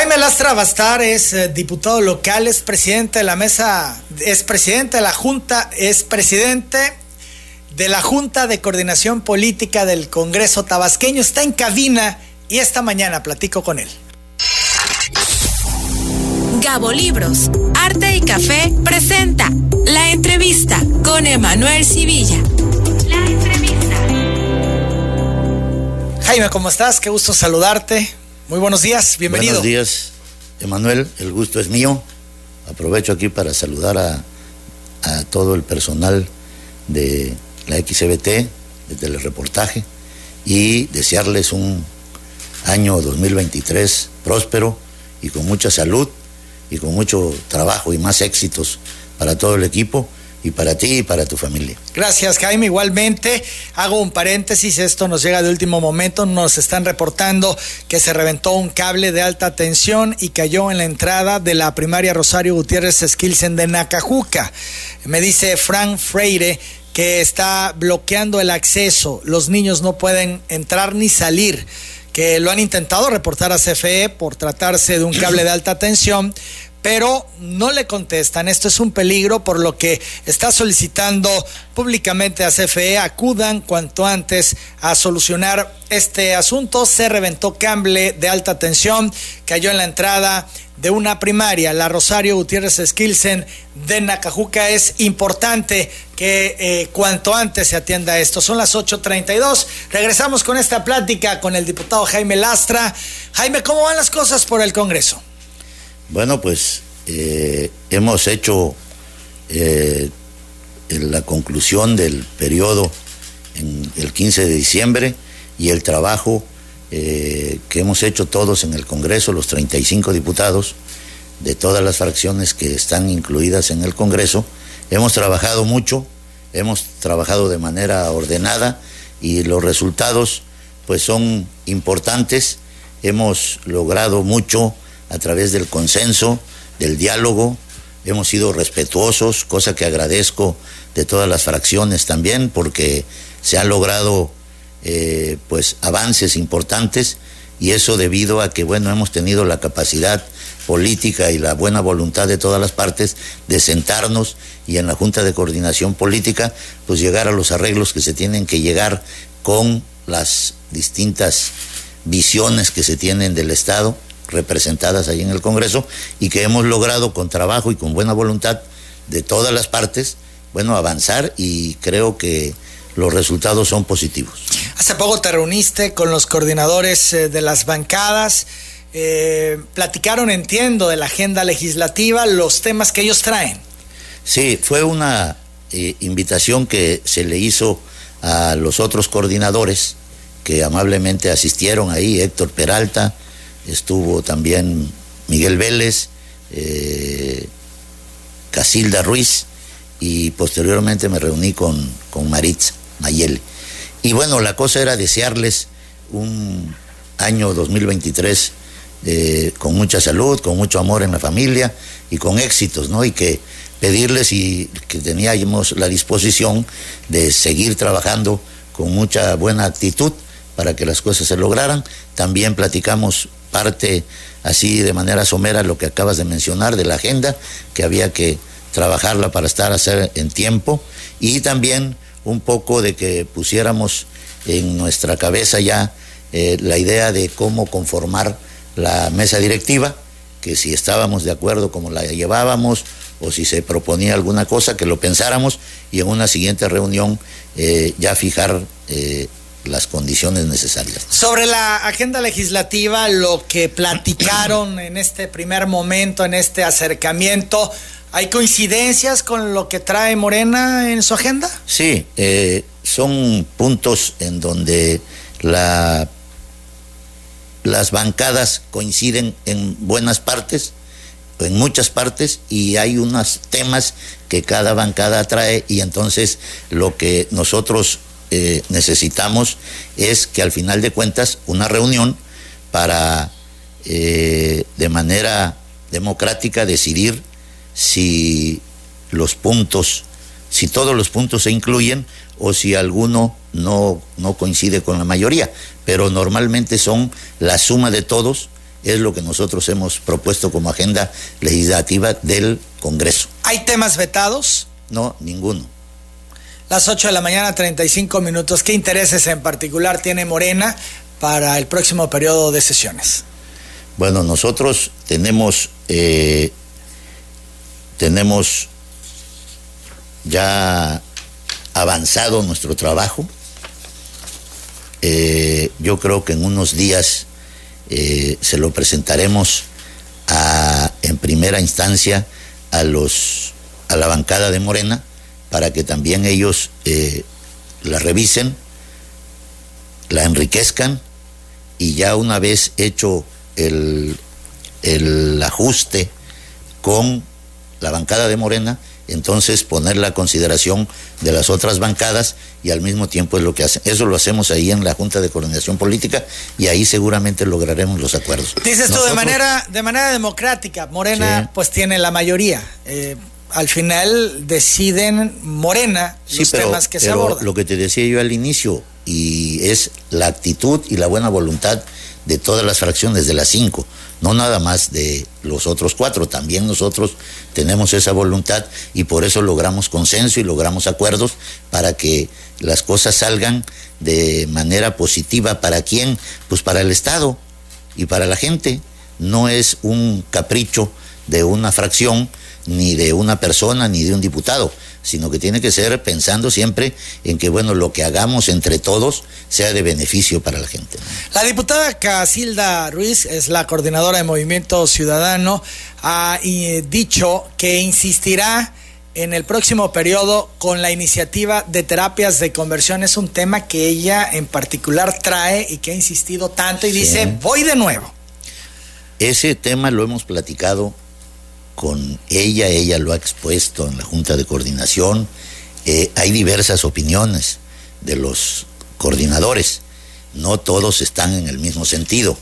Jaime Lastra Bastar es eh, diputado local, es presidente de la mesa, es presidente de la Junta, es presidente de la Junta de Coordinación Política del Congreso Tabasqueño. Está en cabina y esta mañana platico con él. Gabo Libros, Arte y Café presenta la entrevista con Emanuel Civilla. La entrevista. Jaime, ¿cómo estás? Qué gusto saludarte. Muy buenos días, bienvenido. Buenos días, Emanuel, el gusto es mío. Aprovecho aquí para saludar a, a todo el personal de la XBT, de telereportaje, y desearles un año 2023 próspero y con mucha salud y con mucho trabajo y más éxitos para todo el equipo y para ti y para tu familia. Gracias, Jaime. Igualmente, hago un paréntesis, esto nos llega de último momento, nos están reportando que se reventó un cable de alta tensión y cayó en la entrada de la primaria Rosario Gutiérrez Skilsen de Nacajuca. Me dice Frank Freire que está bloqueando el acceso, los niños no pueden entrar ni salir que lo han intentado reportar a CFE por tratarse de un cable de alta tensión, pero no le contestan. Esto es un peligro, por lo que está solicitando públicamente a CFE acudan cuanto antes a solucionar este asunto. Se reventó cable de alta tensión, cayó en la entrada de una primaria, la Rosario Gutiérrez Skilsen de Nacajuca. Es importante que eh, cuanto antes se atienda esto. Son las 8.32. Regresamos con esta plática con el diputado Jaime Lastra. Jaime, ¿cómo van las cosas por el Congreso? Bueno, pues eh, hemos hecho eh, la conclusión del periodo en el 15 de diciembre y el trabajo eh, que hemos hecho todos en el Congreso, los 35 diputados de todas las fracciones que están incluidas en el Congreso. Hemos trabajado mucho, hemos trabajado de manera ordenada y los resultados pues son importantes. Hemos logrado mucho a través del consenso, del diálogo. Hemos sido respetuosos, cosa que agradezco de todas las fracciones también, porque se han logrado eh, pues avances importantes y eso debido a que bueno hemos tenido la capacidad política y la buena voluntad de todas las partes de sentarnos y en la Junta de Coordinación Política pues llegar a los arreglos que se tienen que llegar con las distintas visiones que se tienen del Estado representadas ahí en el Congreso y que hemos logrado con trabajo y con buena voluntad de todas las partes, bueno, avanzar y creo que los resultados son positivos. Hace poco te reuniste con los coordinadores eh, de las bancadas, eh, platicaron, entiendo, de la agenda legislativa, los temas que ellos traen. Sí, fue una eh, invitación que se le hizo a los otros coordinadores que amablemente asistieron ahí, Héctor Peralta, estuvo también Miguel Vélez, eh, Casilda Ruiz y posteriormente me reuní con, con Maritza Mayele. Y bueno, la cosa era desearles un año 2023 eh, con mucha salud, con mucho amor en la familia y con éxitos, ¿no? Y que pedirles y que teníamos la disposición de seguir trabajando con mucha buena actitud para que las cosas se lograran. También platicamos parte así de manera somera lo que acabas de mencionar de la agenda, que había que trabajarla para estar a hacer en tiempo y también un poco de que pusiéramos en nuestra cabeza ya eh, la idea de cómo conformar la mesa directiva, que si estábamos de acuerdo como la llevábamos o si se proponía alguna cosa, que lo pensáramos y en una siguiente reunión eh, ya fijar eh, las condiciones necesarias. Sobre la agenda legislativa, lo que platicaron en este primer momento, en este acercamiento, ¿hay coincidencias con lo que trae Morena en su agenda? Sí, eh, son puntos en donde la, las bancadas coinciden en buenas partes, en muchas partes, y hay unos temas que cada bancada trae y entonces lo que nosotros eh, necesitamos es que al final de cuentas una reunión para eh, de manera democrática decidir si los puntos, si todos los puntos se incluyen o si alguno no, no coincide con la mayoría, pero normalmente son la suma de todos es lo que nosotros hemos propuesto como agenda legislativa del Congreso. ¿Hay temas vetados? No, ninguno. Las 8 de la mañana, 35 minutos. ¿Qué intereses en particular tiene Morena para el próximo periodo de sesiones? Bueno, nosotros tenemos, eh, tenemos ya avanzado nuestro trabajo. Eh, yo creo que en unos días eh, se lo presentaremos a, en primera instancia a los a la bancada de Morena para que también ellos eh, la revisen, la enriquezcan y ya una vez hecho el, el ajuste con la bancada de Morena, entonces poner la consideración de las otras bancadas y al mismo tiempo es lo que hacen. Eso lo hacemos ahí en la Junta de Coordinación Política y ahí seguramente lograremos los acuerdos. Dices tú de manera de manera democrática, Morena pues tiene la mayoría. Eh, al final deciden Morena los temas que se abordan. Lo que te decía yo al inicio y es la actitud y la buena voluntad de todas las fracciones de las cinco no nada más de los otros cuatro, también nosotros tenemos esa voluntad y por eso logramos consenso y logramos acuerdos para que las cosas salgan de manera positiva. ¿Para quién? Pues para el Estado y para la gente. No es un capricho de una fracción, ni de una persona, ni de un diputado sino que tiene que ser pensando siempre en que, bueno, lo que hagamos entre todos sea de beneficio para la gente. La diputada Casilda Ruiz es la coordinadora de Movimiento Ciudadano, ha eh, dicho que insistirá en el próximo periodo con la iniciativa de terapias de conversión. Es un tema que ella en particular trae y que ha insistido tanto y dice, voy de nuevo. Ese tema lo hemos platicado con ella, ella lo ha expuesto en la Junta de Coordinación. Eh, hay diversas opiniones de los coordinadores, no todos están en el mismo sentido.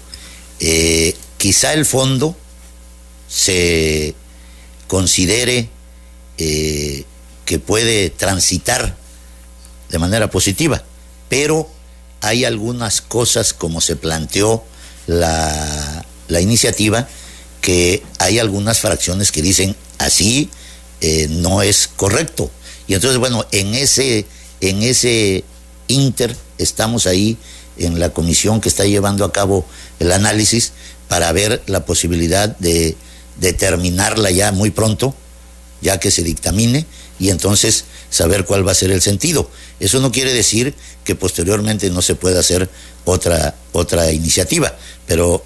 Eh, quizá el fondo se considere eh, que puede transitar de manera positiva, pero hay algunas cosas como se planteó la, la iniciativa que hay algunas fracciones que dicen así eh, no es correcto. Y entonces, bueno, en ese, en ese inter estamos ahí en la comisión que está llevando a cabo el análisis para ver la posibilidad de determinarla ya muy pronto, ya que se dictamine, y entonces saber cuál va a ser el sentido. Eso no quiere decir que posteriormente no se pueda hacer otra, otra iniciativa, pero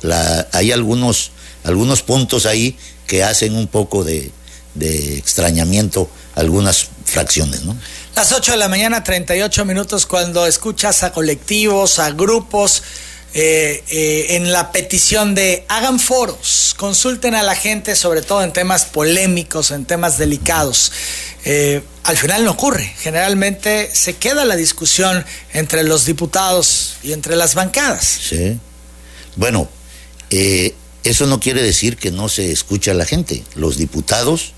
hay algunos algunos puntos ahí que hacen un poco de, extrañamiento algunas fracciones, ¿no? Las 8 de la mañana, 38 minutos, cuando escuchas a colectivos, a grupos, eh, eh, en la petición de hagan foros, consulten a la gente, sobre todo en temas polémicos, en temas delicados. Eh, al final no ocurre. Generalmente se queda la discusión entre los diputados y entre las bancadas. Sí. Bueno, eh, eso no quiere decir que no se escucha a la gente. Los diputados,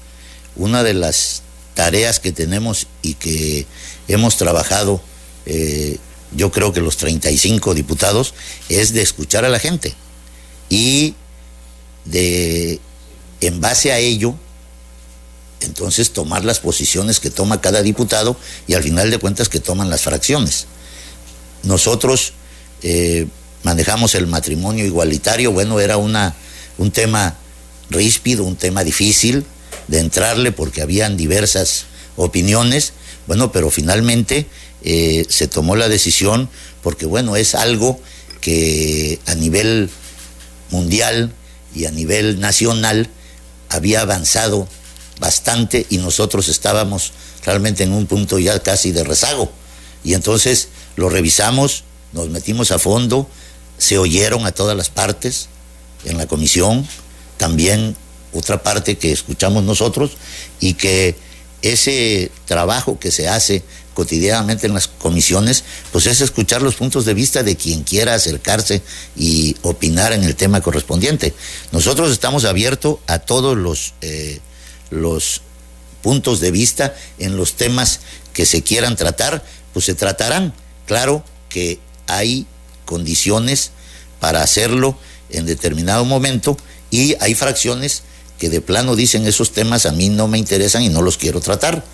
una de las tareas que tenemos y que hemos trabajado, eh, yo creo que los 35 diputados, es de escuchar a la gente y de, en base a ello, entonces tomar las posiciones que toma cada diputado y al final de cuentas que toman las fracciones. Nosotros eh, manejamos el matrimonio igualitario, bueno, era una, un tema ríspido, un tema difícil de entrarle porque habían diversas opiniones, bueno, pero finalmente eh, se tomó la decisión porque, bueno, es algo que a nivel mundial y a nivel nacional había avanzado bastante y nosotros estábamos realmente en un punto ya casi de rezago. Y entonces lo revisamos, nos metimos a fondo, se oyeron a todas las partes en la comisión, también otra parte que escuchamos nosotros y que ese trabajo que se hace cotidianamente en las comisiones, pues es escuchar los puntos de vista de quien quiera acercarse y opinar en el tema correspondiente. Nosotros estamos abiertos a todos los, eh, los puntos de vista en los temas que se quieran tratar, pues se tratarán. Claro que hay condiciones para hacerlo en determinado momento y hay fracciones que de plano dicen esos temas a mí no me interesan y no los quiero tratar,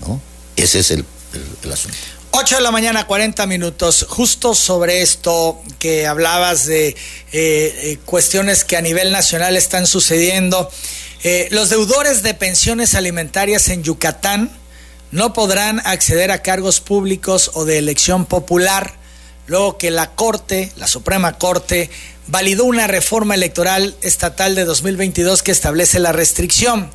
¿no? Ese es el, asunto. 8 de la mañana, 40 minutos. Justo sobre esto que hablabas de eh, eh, cuestiones que a nivel nacional están sucediendo. Eh, los deudores de pensiones alimentarias en Yucatán no podrán acceder a cargos públicos o de elección popular, luego que la Corte, la Suprema Corte, validó una reforma electoral estatal de 2022 que establece la restricción.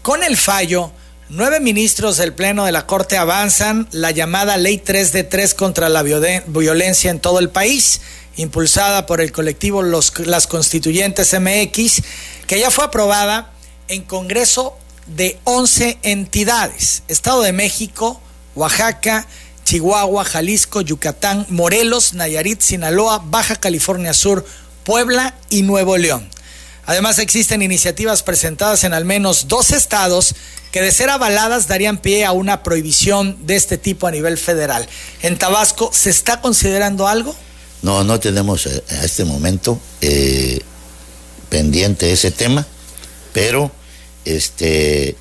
Con el fallo, nueve ministros del Pleno de la Corte avanzan la llamada Ley 3 de 3 contra la violencia en todo el país, impulsada por el colectivo Los, Las Constituyentes MX, que ya fue aprobada en Congreso de 11 entidades, Estado de México, Oaxaca, Chihuahua, Jalisco, Yucatán, Morelos, Nayarit, Sinaloa, Baja California Sur, Puebla y Nuevo León. Además existen iniciativas presentadas en al menos dos estados que de ser avaladas darían pie a una prohibición de este tipo a nivel federal. ¿En Tabasco se está considerando algo? No, no tenemos eh, a este momento eh, pendiente ese tema, pero este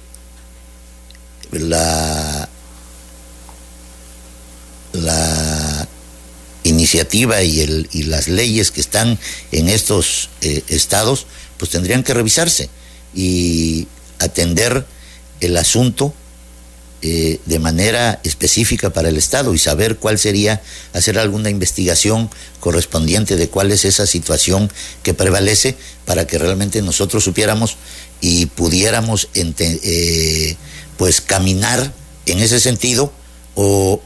la la iniciativa y, el, y las leyes que están en estos eh, estados, pues tendrían que revisarse y atender el asunto eh, de manera específica para el Estado y saber cuál sería, hacer alguna investigación correspondiente de cuál es esa situación que prevalece para que realmente nosotros supiéramos y pudiéramos eh, pues caminar en ese sentido o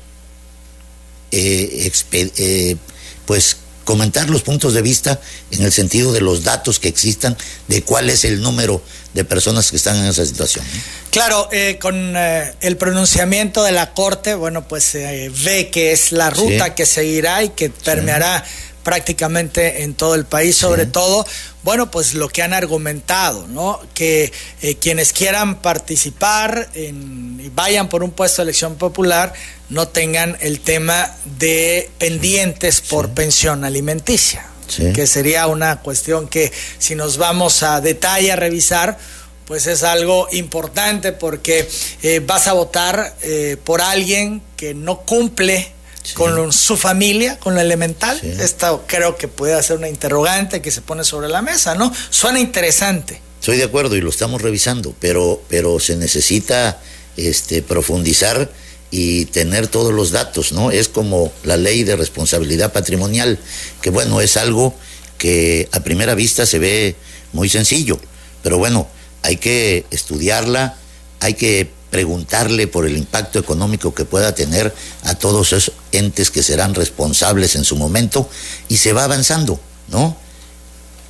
eh, eh, pues comentar los puntos de vista en el sentido de los datos que existan, de cuál es el número de personas que están en esa situación. Claro, eh, con el pronunciamiento de la Corte, bueno, pues ve que es la ruta que seguirá y que permeará prácticamente en todo el país, sobre todo, bueno, pues lo que han argumentado, ¿no? Que eh, quienes quieran participar y vayan por un puesto de elección popular no tengan el tema de pendientes por pensión alimenticia, que sería una cuestión que si nos vamos a detalle a revisar, pues es algo importante porque eh, vas a votar eh, por alguien que no cumple con su familia, con lo elemental. Esto creo que puede ser una interrogante que se pone sobre la mesa, ¿no? Suena interesante. Estoy de acuerdo y lo estamos revisando, pero, pero se necesita este, profundizar y tener todos los datos, ¿no? Es como la ley de responsabilidad patrimonial, que bueno, es algo que a primera vista se ve muy sencillo, pero bueno, hay que estudiarla, hay que preguntarle por el impacto económico que pueda tener a todos esos entes que serán responsables en su momento y se va avanzando, ¿no?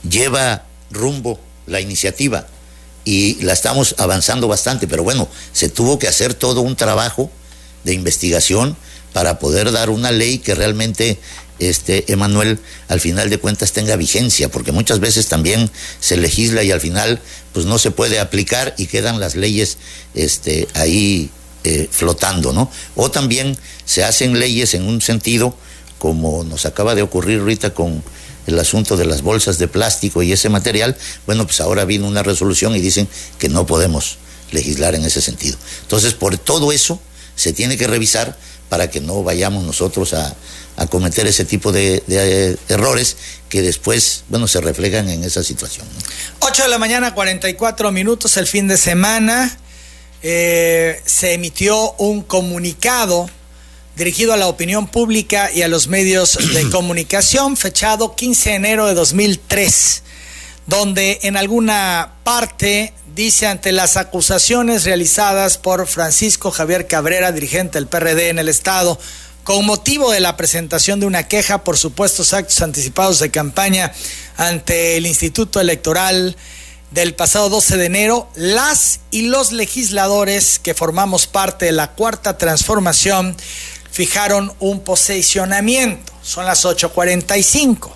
Lleva rumbo la iniciativa y la estamos avanzando bastante, pero bueno, se tuvo que hacer todo un trabajo de investigación para poder dar una ley que realmente este Emanuel al final de cuentas tenga vigencia, porque muchas veces también se legisla y al final pues no se puede aplicar y quedan las leyes este ahí eh, flotando, ¿no? O también se hacen leyes en un sentido como nos acaba de ocurrir ahorita con el asunto de las bolsas de plástico y ese material, bueno, pues ahora vino una resolución y dicen que no podemos legislar en ese sentido. Entonces, por todo eso se tiene que revisar para que no vayamos nosotros a, cometer ese tipo de, errores que después, bueno, se reflejan en esa situación. 8 de la mañana, 44 minutos, el fin de semana, eh, se emitió un comunicado dirigido a la opinión pública y a los medios de comunicación, fechado 15 de enero de 2003, donde en alguna parte dice ante las acusaciones realizadas por Francisco Javier Cabrera, dirigente del PRD en el Estado, con motivo de la presentación de una queja por supuestos actos anticipados de campaña ante el Instituto Electoral del pasado 12 de enero, las y los legisladores que formamos parte de la cuarta transformación fijaron un posicionamiento. Son las 8.45.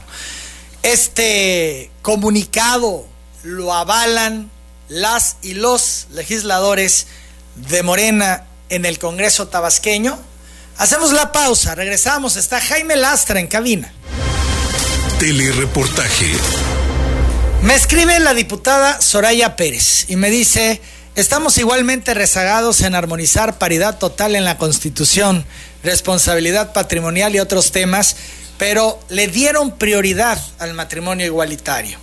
Este comunicado lo avalan las y los legisladores de Morena en el Congreso tabasqueño. Hacemos la pausa, regresamos, está Jaime Lastra en cabina. Telereportaje. Me escribe la diputada Soraya Pérez y me dice, estamos igualmente rezagados en armonizar paridad total en la Constitución, responsabilidad patrimonial y otros temas, pero le dieron prioridad al matrimonio igualitario.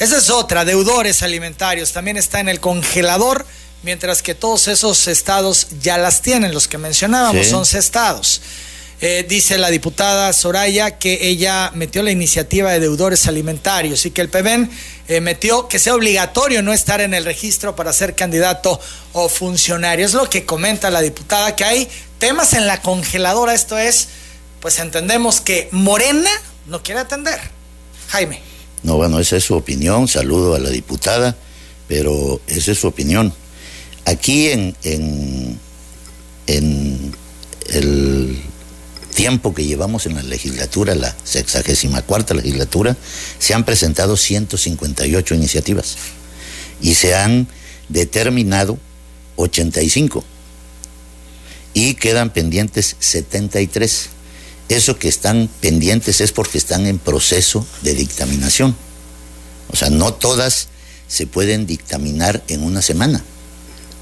Esa es otra, deudores alimentarios, también está en el congelador, mientras que todos esos estados ya las tienen, los que mencionábamos, son 11 estados. Eh, dice la diputada Soraya que ella metió la iniciativa de deudores alimentarios y que el PBN eh, metió que sea obligatorio no estar en el registro para ser candidato o funcionario. Es lo que comenta la diputada, que hay temas en la congeladora. Esto es, pues entendemos que Morena no quiere atender. Jaime. No, bueno, esa es su opinión. Saludo a la diputada, pero esa es su opinión. Aquí en, el tiempo que llevamos en la legislatura, la sexagésima cuarta legislatura, se han presentado 158 iniciativas y se han determinado 85 y quedan pendientes 73. Eso que están pendientes es porque están en proceso de dictaminación. O sea, no todas se pueden dictaminar en una semana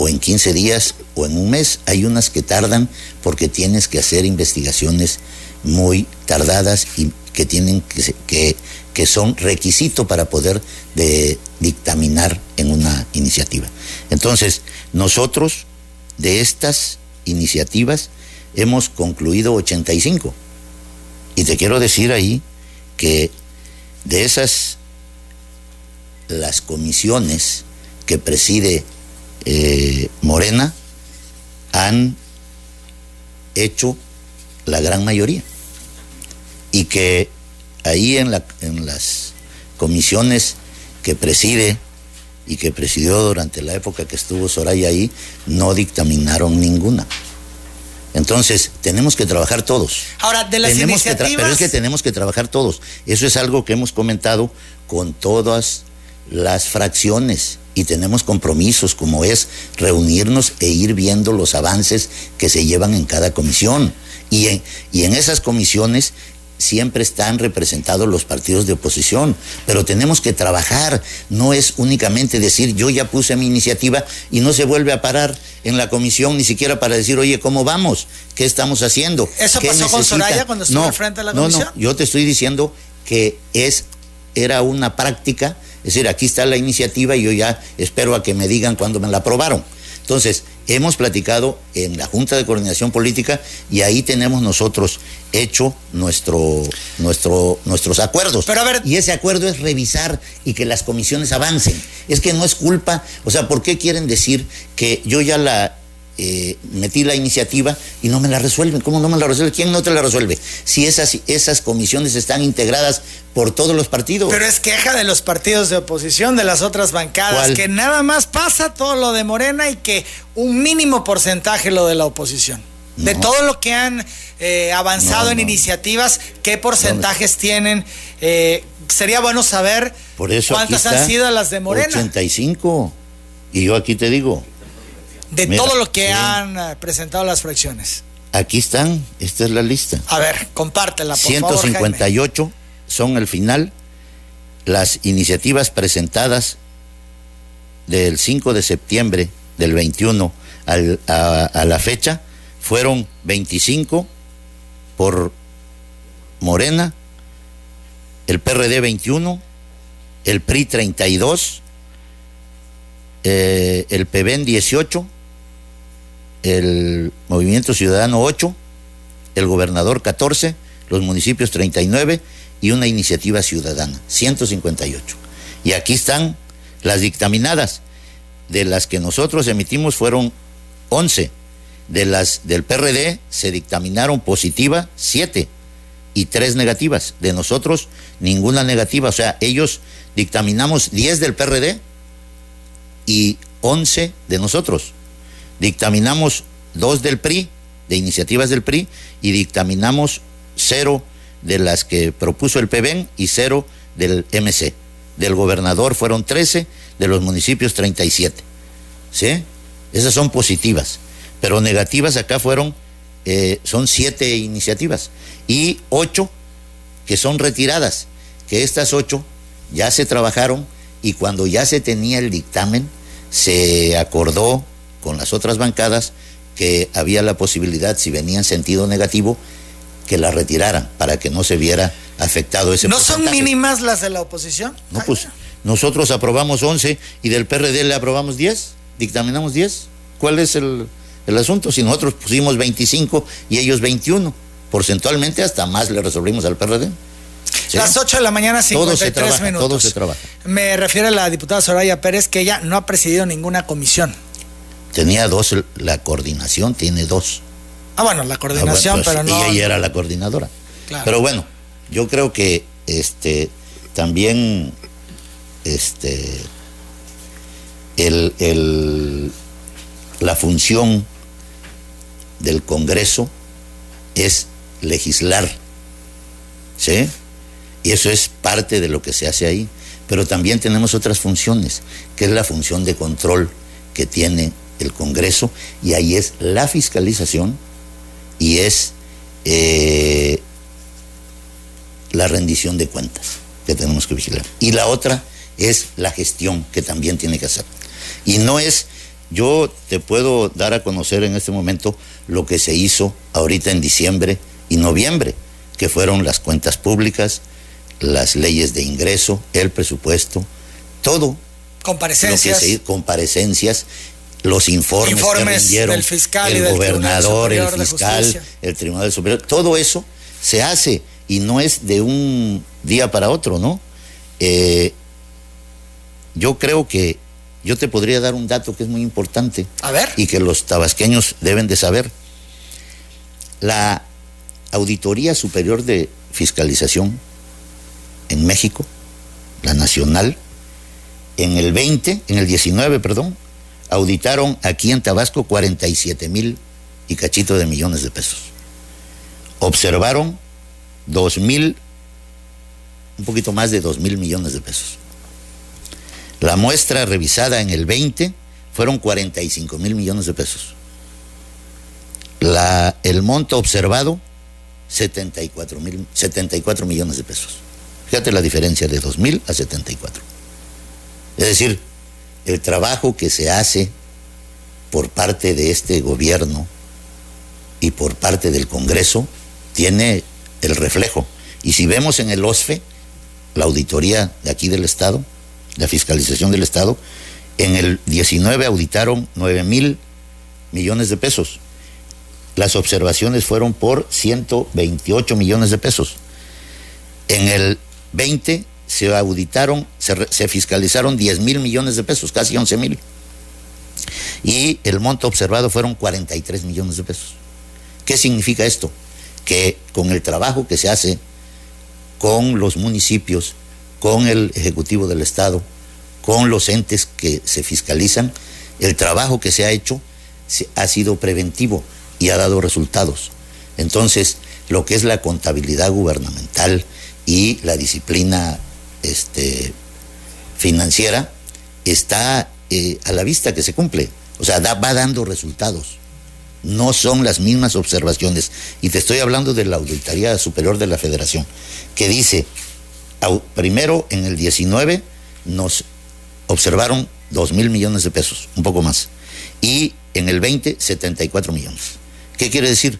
o en 15 días o en un mes. Hay unas que tardan porque tienes que hacer investigaciones muy tardadas y que tienen que, que, son requisito para poder de, dictaminar en una iniciativa. Entonces, nosotros de estas iniciativas hemos concluido 85. Y te quiero decir ahí que de esas las comisiones que preside eh, Morena han hecho la gran mayoría. Y que ahí en, la, en las comisiones que preside y que presidió durante la época que estuvo Soraya ahí, no dictaminaron ninguna. Entonces, tenemos que trabajar todos. Ahora, de las tenemos iniciativas... pero es que tenemos que trabajar todos. Eso es algo que hemos comentado con todas las fracciones y tenemos compromisos como es reunirnos e ir viendo los avances que se llevan en cada comisión. Y en, y en esas comisiones siempre están representados los partidos de oposición, pero tenemos que trabajar, no es únicamente decir yo ya puse mi iniciativa y no se vuelve a parar en la comisión ni siquiera para decir, oye, ¿cómo vamos? ¿Qué estamos haciendo? ¿Eso pasó con Soraya cuando estuvo al frente de la comisión? No, no, yo te estoy diciendo que es, era una práctica es decir, aquí está la iniciativa y yo ya espero a que me digan cuándo me la aprobaron. Entonces, hemos platicado en la Junta de Coordinación Política y ahí tenemos nosotros hecho nuestro, nuestro, nuestros acuerdos. Pero a ver, y ese acuerdo es revisar y que las comisiones avancen. Es que no es culpa, o sea, ¿por qué quieren decir que yo ya la eh, metí la iniciativa y no me la resuelven. ¿Cómo no me la resuelven? ¿Quién no te la resuelve? Si esas, esas comisiones están integradas por todos los partidos. Pero es queja de los partidos de oposición, de las otras bancadas, que nada más pasa todo lo de Morena y que un mínimo porcentaje lo de la oposición. De todo lo que han eh, avanzado en iniciativas, ¿qué porcentajes tienen? Eh, sería bueno saber cuántas han sido las de Morena. 85. Y yo aquí te digo, de todo lo que han eh, presentado las fracciones. Aquí están, esta es la lista. A ver, compártela, por 158 son al final las iniciativas presentadas del 5 de septiembre del 21 a, la fecha fueron 25 por Morena, el PRD 21, el PRI 32, eh, el PBN 18, el Movimiento Ciudadano 8, el gobernador 14, los municipios 39 y una iniciativa ciudadana, 158. Y aquí están las dictaminadas. De las que nosotros emitimos fueron 11. De las del PRD se dictaminaron positiva 7 y 3 negativas. De nosotros ninguna negativa. O sea, ellos dictaminamos 10 del PRD y 11 de nosotros dictaminamos dos del PRI, de iniciativas del PRI, y dictaminamos cero de las que propuso el PBN y cero del MC. Del gobernador fueron 13, de los municipios 37. ¿Sí? Esas son positivas. Pero negativas acá fueron, eh, son siete iniciativas y ocho que son retiradas, que estas ocho ya se trabajaron y cuando ya se tenía el dictamen, se acordó con las otras bancadas que había la posibilidad, si venía en sentido negativo, que la retiraran para que no se viera afectado ese ¿No son mínimas las de la oposición? No, pues nosotros aprobamos 11 y del PRD le aprobamos 10, dictaminamos 10. ¿Cuál es el, asunto? Si nosotros pusimos 25 y ellos 21, porcentualmente hasta más le resolvimos al PRD. Las 8 de la mañana, 53 todo se minutos. Todo se trabaja. Me refiere a la diputada Soraya Pérez que ella no ha presidido ninguna comisión. Tenía dos, la coordinación tiene dos. Ah, bueno, la coordinación, ah, pues, pero no. Y ella era la coordinadora. Pero bueno, yo creo que este también este el, la función del Congreso es legislar. ¿Sí? Y eso es parte de lo que se hace ahí. Pero también tenemos otras funciones, que es la función de control que tiene el Congreso, y ahí es la fiscalización y es eh, la rendición de cuentas que tenemos que vigilar. Y la otra es la gestión que también tiene que hacer. Y no es, yo te puedo dar a conocer en este momento lo que se hizo ahorita en diciembre y noviembre, que fueron las cuentas públicas, las leyes de ingreso, el presupuesto, todo. Comparecencias. comparecencias, los informes, informes que del fiscal el gobernador, el fiscal, el Tribunal Superior, todo eso se hace y no es de un día para otro, ¿no? Eh, yo creo que yo te podría dar un dato que es muy importante. A ver. Y que los tabasqueños deben de saber. La Auditoría Superior de Fiscalización en México, la nacional, en el 20, en el 19, perdón, auditaron aquí en Tabasco 47 mil y cachito de millones de pesos. Observaron 2 mil, un poquito más de 2 mil millones de pesos. La muestra revisada en el 20 fueron 45 mil millones de pesos. El monto observado, 74, mil, 74 millones de pesos. Fíjate la diferencia de 2.000 a 74. Es decir, el trabajo que se hace por parte de este gobierno y por parte del Congreso tiene el reflejo. Y si vemos en el OSFE, la auditoría de aquí del Estado, la fiscalización del Estado, en el 19 auditaron 9 mil millones de pesos. Las observaciones fueron por 128 millones de pesos. En el 20 se auditaron, se, fiscalizaron 10 mil millones de pesos, casi 11 mil. Y el monto observado fueron 43 millones de pesos. ¿Qué significa esto? Que con el trabajo que se hace con los municipios, con el Ejecutivo del Estado, con los entes que se fiscalizan, el trabajo que se ha hecho ha sido preventivo y ha dado resultados. Entonces, lo que es la contabilidad gubernamental, y la disciplina este, financiera está eh, a la vista que se cumple. O sea, va dando resultados. No son las mismas observaciones. Y te estoy hablando de la Auditoría Superior de la Federación, que dice, primero en el 19 nos observaron 2 mil millones de pesos, un poco más. Y en el 20, 74 millones. ¿Qué quiere decir?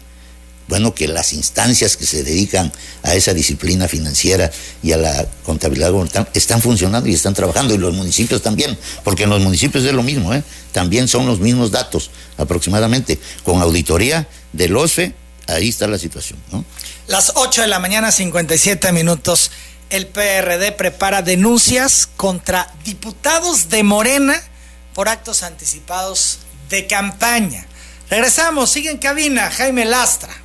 Bueno, que las instancias que se dedican a esa disciplina financiera y a la contabilidad gubernamental están funcionando y están trabajando, y los municipios también, porque en los municipios es lo mismo, ¿eh? también son los mismos datos aproximadamente. Con auditoría del OSFE, ahí está la situación. Las 8 de la mañana, 57 minutos. El PRD prepara denuncias contra diputados de Morena por actos anticipados de campaña. Regresamos, sigue en cabina Jaime Lastra.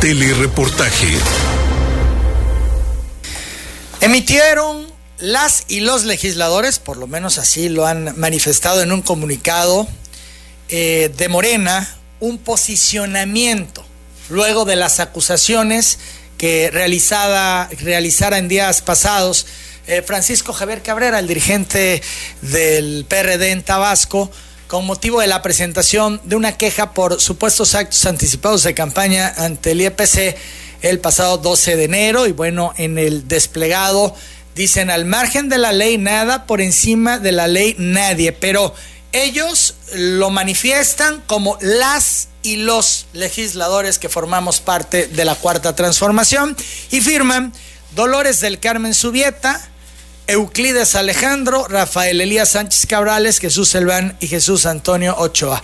Telereportaje. Emitieron las y los legisladores, por lo menos así lo han manifestado en un comunicado eh, de Morena, un posicionamiento luego de las acusaciones que realizada, realizara en días pasados eh, Francisco Javier Cabrera, el dirigente del PRD en Tabasco, con motivo de la presentación de una queja por supuestos actos anticipados de campaña ante el IEPC el pasado 12 de enero y bueno, en el desplegado Dicen al margen de la ley nada, por encima de la ley nadie, pero ellos lo manifiestan como las y los legisladores que formamos parte de la cuarta transformación y firman Dolores del Carmen Subieta, Euclides Alejandro, Rafael Elías Sánchez Cabrales, Jesús Selván y Jesús Antonio Ochoa.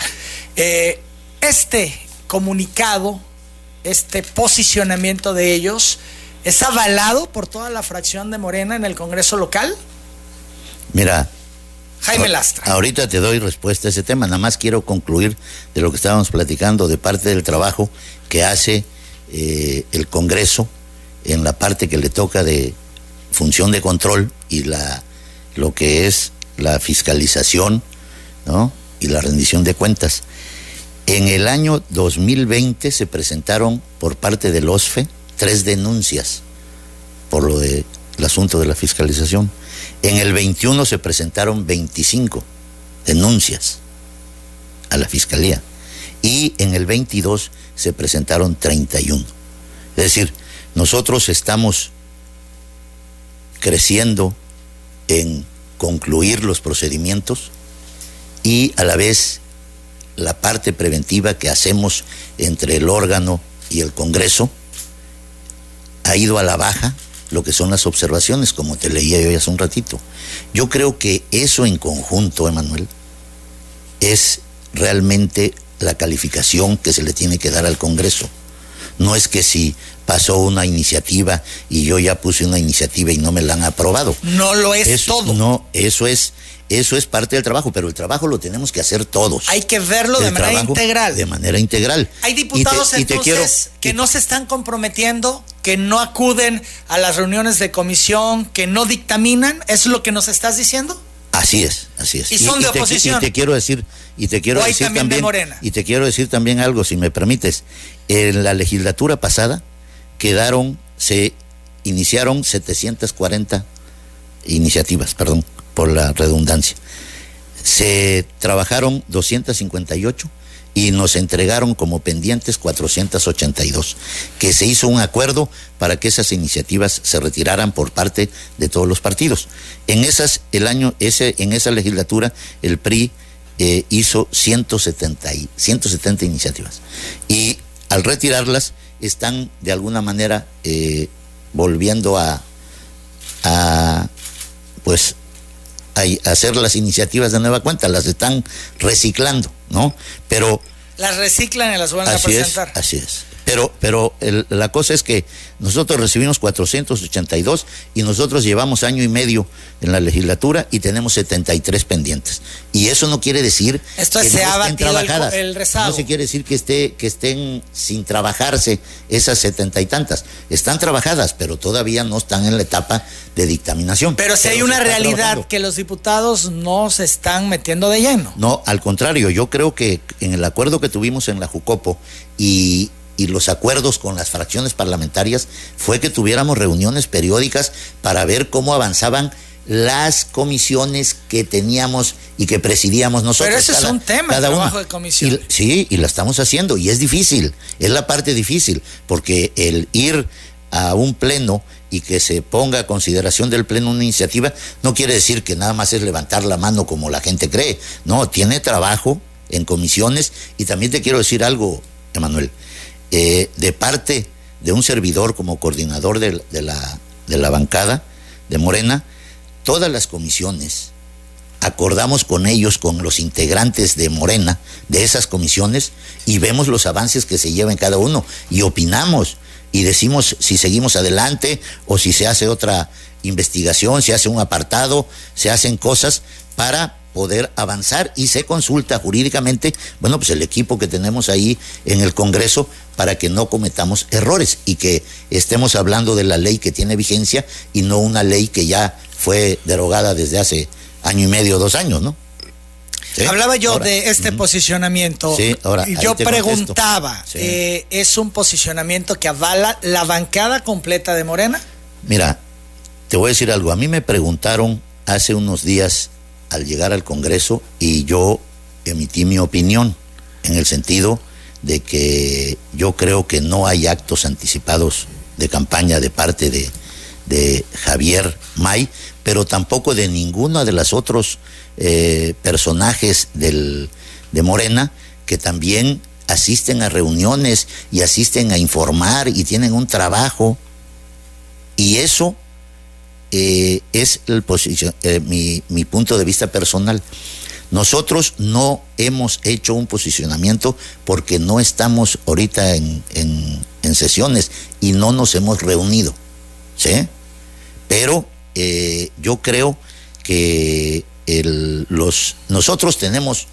Eh, este comunicado, este posicionamiento de ellos, ¿es avalado por toda la fracción de Morena en el Congreso local? Mira. Jaime Lastra. Ahorita te doy respuesta a ese tema, nada más quiero concluir de lo que estábamos platicando de parte del trabajo que hace eh, el Congreso en la parte que le toca de función de control y la lo que es la fiscalización ¿no? y la rendición de cuentas. En el año 2020 se presentaron por parte del OSFE tres denuncias por lo del asunto de la fiscalización. En el 21 se presentaron 25 denuncias a la fiscalía y en el 22 se presentaron 31. Es decir, nosotros estamos creciendo en concluir los procedimientos y a la vez la parte preventiva que hacemos entre el órgano y el Congreso ha ido a la baja lo que son las observaciones, como te leía yo hace un ratito. Yo creo que eso en conjunto, Emanuel, es realmente la calificación que se le tiene que dar al Congreso. No es que si pasó una iniciativa y yo ya puse una iniciativa y no me la han aprobado. No lo es todo. No, eso es eso es parte del trabajo, pero el trabajo lo tenemos que hacer todos. Hay que verlo de manera integral. De manera integral. Hay diputados entonces que no se están comprometiendo, que no acuden a las reuniones de comisión, que no dictaminan. ¿Eso es lo que nos estás diciendo? Así es, así es. Y son de oposición. y te quiero decir, y te quiero decir también, de Morena. y te quiero decir también algo, si me permites. En la legislatura pasada quedaron, se iniciaron 740 iniciativas, perdón por la redundancia. Se trabajaron 258 y nos entregaron como pendientes 482, que se hizo un acuerdo para que esas iniciativas se retiraran por parte de todos los partidos. En esas, el año, ese, en esa legislatura, el PRI eh, hizo 170, 170 iniciativas. Y al retirarlas, están de alguna manera eh, volviendo a, a, pues, hacer las iniciativas de nueva cuenta, las están reciclando, ¿no? Pero... Las reciclan y las van a presentar. así es. Pero, pero la cosa es que nosotros recibimos 482 y nosotros llevamos año y medio en la legislatura y tenemos 73 pendientes. Y eso no quiere decir Esto que se no estén trabajadas. El, no se quiere decir que esté que estén sin trabajarse esas setenta y tantas. Están trabajadas, pero todavía no están en la etapa de dictaminación. Pero si hay una realidad que los diputados no se están metiendo de lleno. No, al contrario, yo creo que en el acuerdo que tuvimos en la Jucopo y, y los acuerdos con las fracciones parlamentarias fue que tuviéramos reuniones periódicas para ver cómo avanzaban las comisiones que teníamos y que presidíamos nosotros. Pero ese es un tema, el trabajo de comisión. sí, y la estamos haciendo, y es difícil, es la parte difícil, porque el ir a un pleno y que se ponga a consideración del pleno una iniciativa, no quiere decir que nada más es levantar la mano como la gente cree, no, tiene trabajo en comisiones, y también te quiero decir algo, Emanuel, eh, de parte de un servidor como coordinador de, la, de la bancada de Morena, todas las comisiones, acordamos con ellos, con los integrantes de Morena, de esas comisiones, y vemos los avances que se llevan cada uno, y opinamos, y decimos si seguimos adelante o si se hace otra investigación, se hace un apartado, se hacen cosas para poder avanzar y se consulta jurídicamente, bueno, pues el equipo que tenemos ahí en el Congreso para que no cometamos errores y que estemos hablando de la ley que tiene vigencia y no una ley que ya fue derogada desde hace año y medio, dos años, ¿no? Hablaba yo de este posicionamiento. Sí, ahora. Y yo preguntaba, eh, ¿es un posicionamiento que avala la bancada completa de Morena? Mira, te voy a decir algo. A mí me preguntaron hace unos días al llegar al Congreso y yo emití mi opinión en el sentido de que yo creo que no hay actos anticipados de campaña de parte de, Javier May, pero tampoco de ninguno de los otros eh, personajes del, de Morena que también asisten a reuniones y asisten a informar y tienen un trabajo. Y eso eh, es el eh, mi, mi punto de vista personal. Nosotros no hemos hecho un posicionamiento porque no estamos ahorita en, en, sesiones y no nos hemos reunido. ¿sí? Pero eh, yo creo que el, los, nosotros tenemos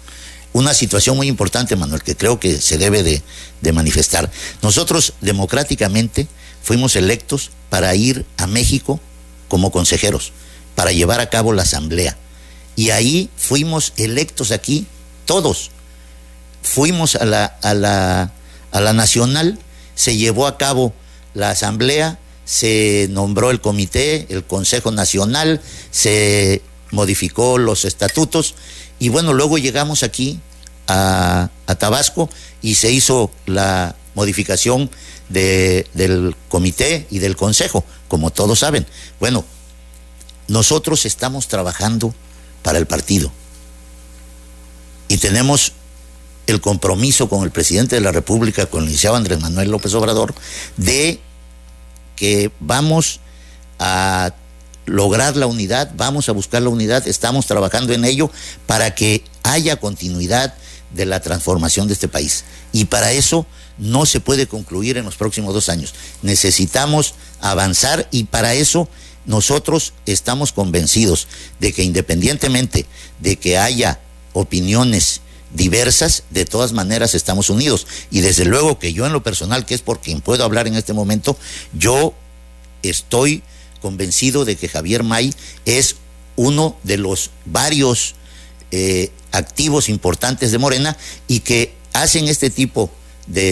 una situación muy importante, Manuel, que creo que se debe de, de manifestar. Nosotros democráticamente fuimos electos para ir a México como consejeros, para llevar a cabo la asamblea y ahí fuimos electos aquí, todos. Fuimos a la, a la, a la nacional, se llevó a cabo la asamblea, se nombró el comité, el Consejo Nacional, se modificó los estatutos y bueno, luego llegamos aquí a, a Tabasco y se hizo la modificación de, del comité y del consejo, como todos saben. Bueno, nosotros estamos trabajando para el partido. Y tenemos el compromiso con el presidente de la República, con el licenciado Andrés Manuel López Obrador, de que vamos a lograr la unidad, vamos a buscar la unidad, estamos trabajando en ello para que haya continuidad de la transformación de este país. Y para eso no se puede concluir en los próximos dos años. Necesitamos avanzar y para eso nosotros estamos convencidos de que independientemente de que haya opiniones diversas, de todas maneras estamos unidos. Y desde luego que yo en lo personal, que es por quien puedo hablar en este momento, yo estoy convencido de que Javier May es uno de los varios eh, activos importantes de Morena y que hacen este tipo de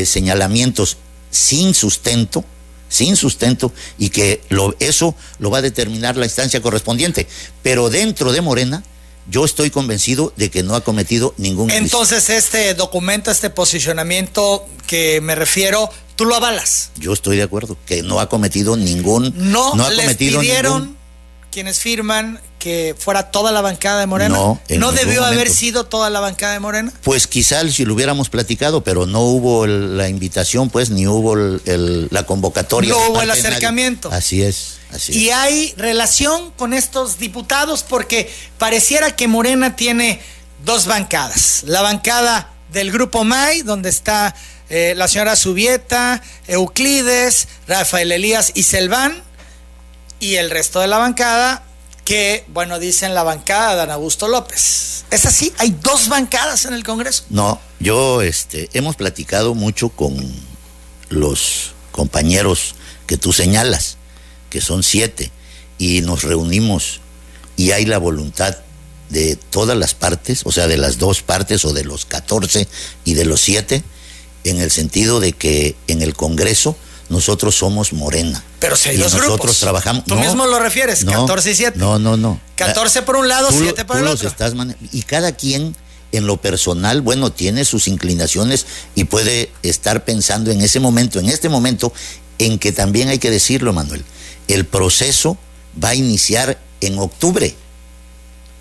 señalamientos sin sustento, sin sustento y que lo, eso lo va a determinar la instancia correspondiente. Pero dentro de Morena, yo estoy convencido de que no ha cometido ningún Entonces, este documento, este posicionamiento que me refiero, ¿tú lo avalas? Yo estoy de acuerdo, que no ha cometido ningún... No, no ha cometido pidieron quienes firman que fuera toda la bancada de Morena? No, ¿No debió haber sido toda la bancada de Morena? Pues quizás si lo hubiéramos platicado, pero no hubo la invitación, pues, ni hubo la convocatoria. No hubo el acercamiento. Así es. Así y hay relación con estos diputados porque pareciera que Morena tiene dos bancadas. La bancada del Grupo MAI, donde está eh, la señora Subieta, Euclides, Rafael Elías y Selván, y el resto de la bancada que, bueno, dicen la bancada de Augusto López. ¿Es así? ¿Hay dos bancadas en el Congreso? No, yo, este, hemos platicado mucho con los compañeros que tú señalas, que son siete, y nos reunimos y hay la voluntad de todas las partes, o sea, de las dos partes o de los catorce y de los siete, en el sentido de que en el Congreso nosotros somos Morena. Pero si hay nosotros trabajamos. Tú mismo lo refieres, 14 y 7. No, no, no. 14 por un lado, 7 por el otro. Estás y cada quien en lo personal, bueno, tiene sus inclinaciones y puede estar pensando en ese momento, en este momento, en que también hay que decirlo, Manuel, el proceso va a iniciar en octubre.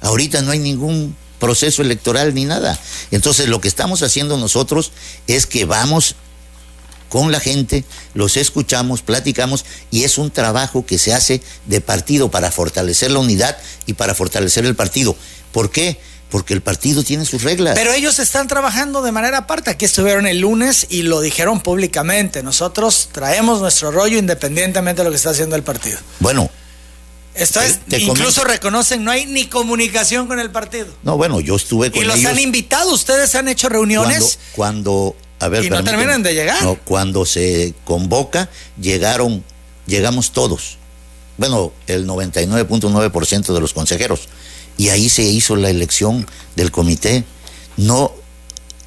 Ahorita no hay ningún proceso electoral ni nada. Entonces lo que estamos haciendo nosotros es que vamos con la gente, los escuchamos, platicamos y es un trabajo que se hace de partido para fortalecer la unidad y para fortalecer el partido. ¿Por qué? Porque el partido tiene sus reglas. Pero ellos están trabajando de manera aparte. Aquí estuvieron el lunes y lo dijeron públicamente. Nosotros traemos nuestro rollo independientemente de lo que está haciendo el partido. Bueno, esto es, incluso reconocen, no hay ni comunicación con el partido. No, bueno, yo estuve con ellos. ¿Y los han invitado? ¿Ustedes han hecho reuniones? cuando y no terminan de llegar. No, cuando se convoca, llegaron, llegamos todos. Bueno, el 99.9% de los consejeros. Y ahí se hizo la elección del comité. No,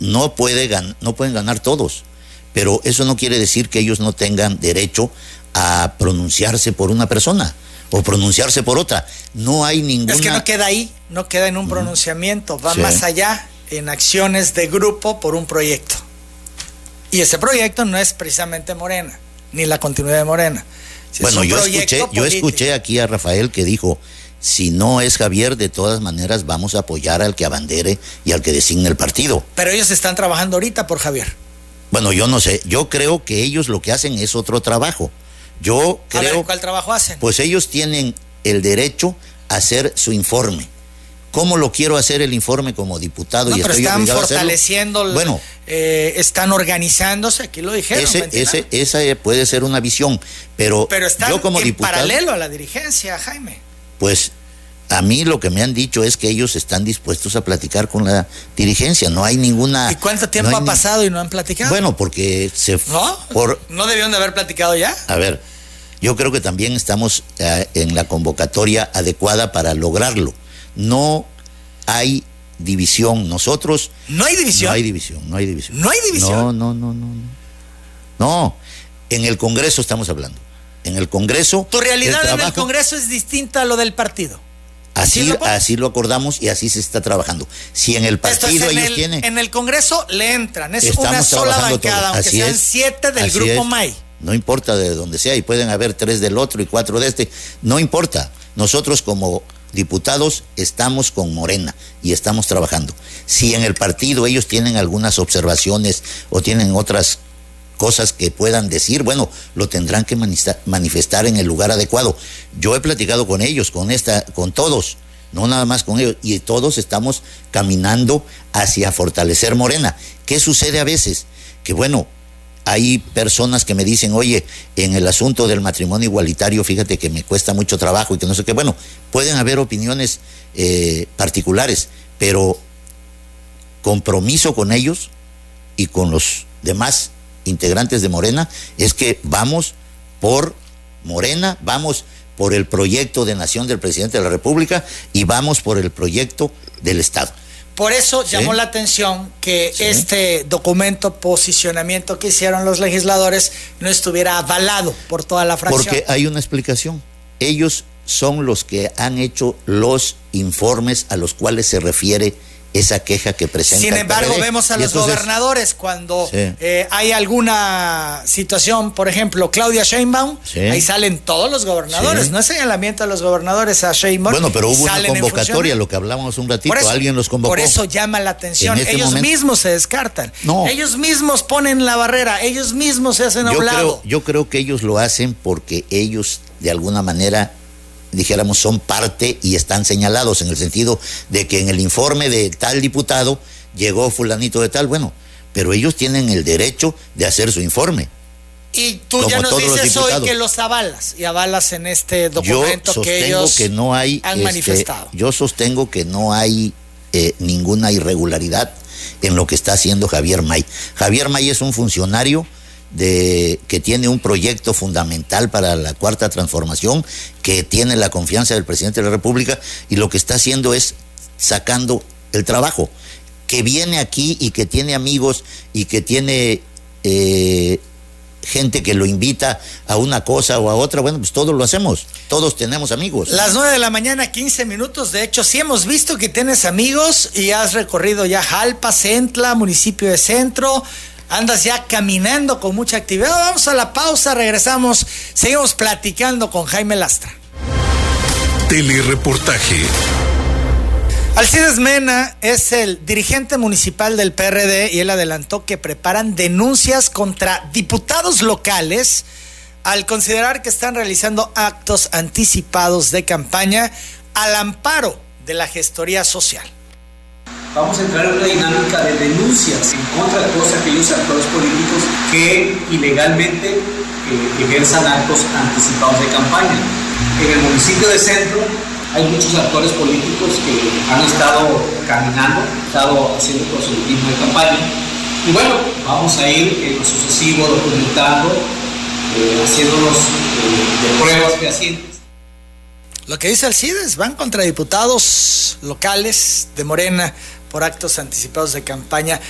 no, puede no pueden ganar todos, pero eso no quiere decir que ellos no tengan derecho a pronunciarse por una persona o pronunciarse por otra. No hay ninguna. Es que no queda ahí, no queda en un pronunciamiento, va más allá en acciones de grupo por un proyecto. Y ese proyecto no es precisamente Morena, ni la continuidad de Morena, bueno, yo escuché, yo escuché aquí a Rafael que dijo, si no es Javier, de todas maneras vamos a apoyar al que abandere y al que designe el partido. Pero ellos están trabajando ahorita por Javier. Bueno, yo no sé, yo creo que ellos lo que hacen es otro trabajo. Yo creo... ¿Cuál trabajo hacen? Pues ellos tienen el derecho a hacer su informe. ¿Cómo lo quiero hacer el informe como diputado? y pero estoy están fortaleciendo, bueno, eh, están organizándose, aquí lo dijeron. Ese, esa puede ser una visión, pero, pero están yo como en diputado, paralelo a la dirigencia, Jaime. Pues a mí lo que me han dicho es que ellos están dispuestos a platicar con la dirigencia. No hay ninguna. ¿Y cuánto tiempo ha pasado y no han platicado? Bueno, porque se. ¿No? Por... ¿No debieron de haber platicado ya? A ver, yo creo que también estamos eh, en la convocatoria adecuada para lograrlo. No hay división. Nosotros. ¿No hay división? No hay división, no hay división. ¿No hay división? No, no, no, no. No, en el Congreso estamos hablando. En el Congreso. Tu realidad en el Congreso es distinta a lo del partido. Así, así lo acordamos y así se está trabajando. Si en el partido ellos tienen. En el Congreso le entran, es una sola bancada, aunque sean siete del grupo MAI. No importa de donde sea, y pueden haber tres del otro y cuatro de este, no importa. Nosotros como diputados estamos con Morena y estamos trabajando. Si en el partido ellos tienen algunas observaciones o tienen otras cosas que puedan decir, bueno, lo tendrán que manifestar en el lugar adecuado. Yo he platicado con ellos, con esta, con todos, no nada más con ellos, y todos estamos caminando hacia fortalecer Morena. ¿Qué sucede a veces? Que bueno, hay personas que me dicen, oye, en el asunto del matrimonio igualitario, fíjate que me cuesta mucho trabajo y que no sé qué. Bueno, pueden haber opiniones eh, particulares, pero compromiso con ellos y con los demás integrantes de Morena es que vamos por Morena, vamos por el proyecto de nación del presidente de la República y vamos por el proyecto del Estado. Por eso llamó la atención que este documento, posicionamiento que hicieron los legisladores, no estuviera avalado por toda la fracción. Porque hay una explicación. Ellos son los que han hecho los informes a los cuales se refiere esa queja que presenta. Sin embargo, vemos a los gobernadores cuando eh, hay alguna situación, por ejemplo, Claudia Sheinbaum, ahí salen todos los gobernadores, no es señalamiento a los gobernadores a Sheinbaum. Bueno, pero hubo una convocatoria, lo que hablamos un ratito, alguien los convocó. Por eso llama la atención, este ellos mismos se descartan, ellos mismos ponen la barrera, ellos mismos se hacen yo Creo, yo creo que ellos lo hacen porque ellos de alguna manera dijéramos, son parte y están señalados en el sentido de que en el informe de tal diputado llegó fulanito de tal, bueno, pero ellos tienen el derecho de hacer su informe. Y tú ya nos dices hoy que los avalas y avalas en este documento que ellos que no hay, han este, manifestado. Yo sostengo que no hay eh, ninguna irregularidad en lo que está haciendo Javier May. Javier May es un funcionario de que tiene un proyecto fundamental para la cuarta transformación, que tiene la confianza del presidente de la República y lo que está haciendo es sacando el trabajo, que viene aquí y que tiene amigos y que tiene eh, gente que lo invita a una cosa o a otra, bueno, pues todos lo hacemos, todos tenemos amigos. Las nueve de la mañana, 15 minutos, de hecho, sí hemos visto que tienes amigos y has recorrido ya Jalpa, Centla, municipio de Centro, andas ya caminando con mucha actividad. Vamos a la pausa, regresamos, seguimos platicando con Jaime Lastra. Telereportaje. Alcides Mena es el dirigente municipal del PRD y él adelantó que preparan denuncias contra diputados locales al considerar que están realizando actos anticipados de campaña al amparo de la gestoría social vamos a entrar en una dinámica de denuncias en contra de todos aquellos actores políticos que ilegalmente eh, ejerzan actos anticipados de campaña. En el municipio de Centro hay muchos actores políticos que han estado caminando, estado haciendo proselitismo de campaña. Y bueno, vamos a ir en lo sucesivo documentando, eh, haciéndonos eh, de pruebas fehacientes. Lo que dice Alcides, van contra diputados locales de Morena por actos anticipados de campaña.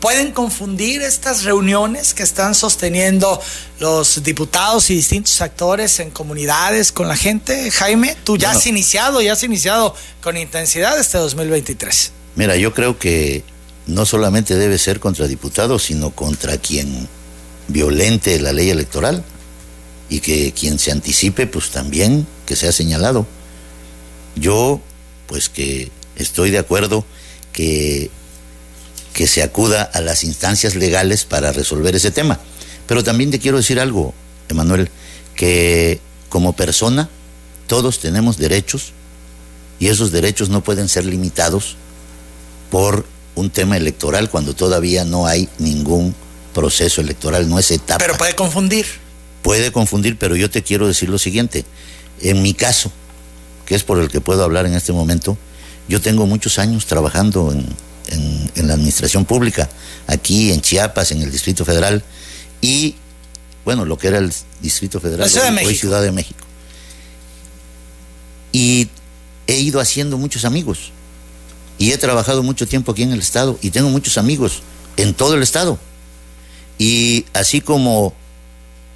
¿Pueden confundir estas reuniones que están sosteniendo los diputados y distintos actores en comunidades con la gente? Jaime, tú ya has iniciado, ya has iniciado con intensidad este 2023. Mira, yo creo que no solamente debe ser contra diputados, sino contra quien violente la ley electoral. Y que quien se anticipe, pues también que sea señalado. Yo, pues que estoy de acuerdo que, que se acuda a las instancias legales para resolver ese tema. Pero también te quiero decir algo, Emanuel, que como persona todos tenemos derechos y esos derechos no pueden ser limitados por un tema electoral cuando todavía no hay ningún proceso electoral, no es etapa. Pero puede confundir. Puede confundir, pero yo te quiero decir lo siguiente. En mi caso, que es por el que puedo hablar en este momento, yo tengo muchos años trabajando en, la administración pública, aquí en Chiapas, en el Distrito Federal, y bueno, lo que era el Distrito Federal, de hoy Ciudad de México. Y he ido haciendo muchos amigos. Y he trabajado mucho tiempo aquí en el Estado y tengo muchos amigos en todo el Estado. Y así como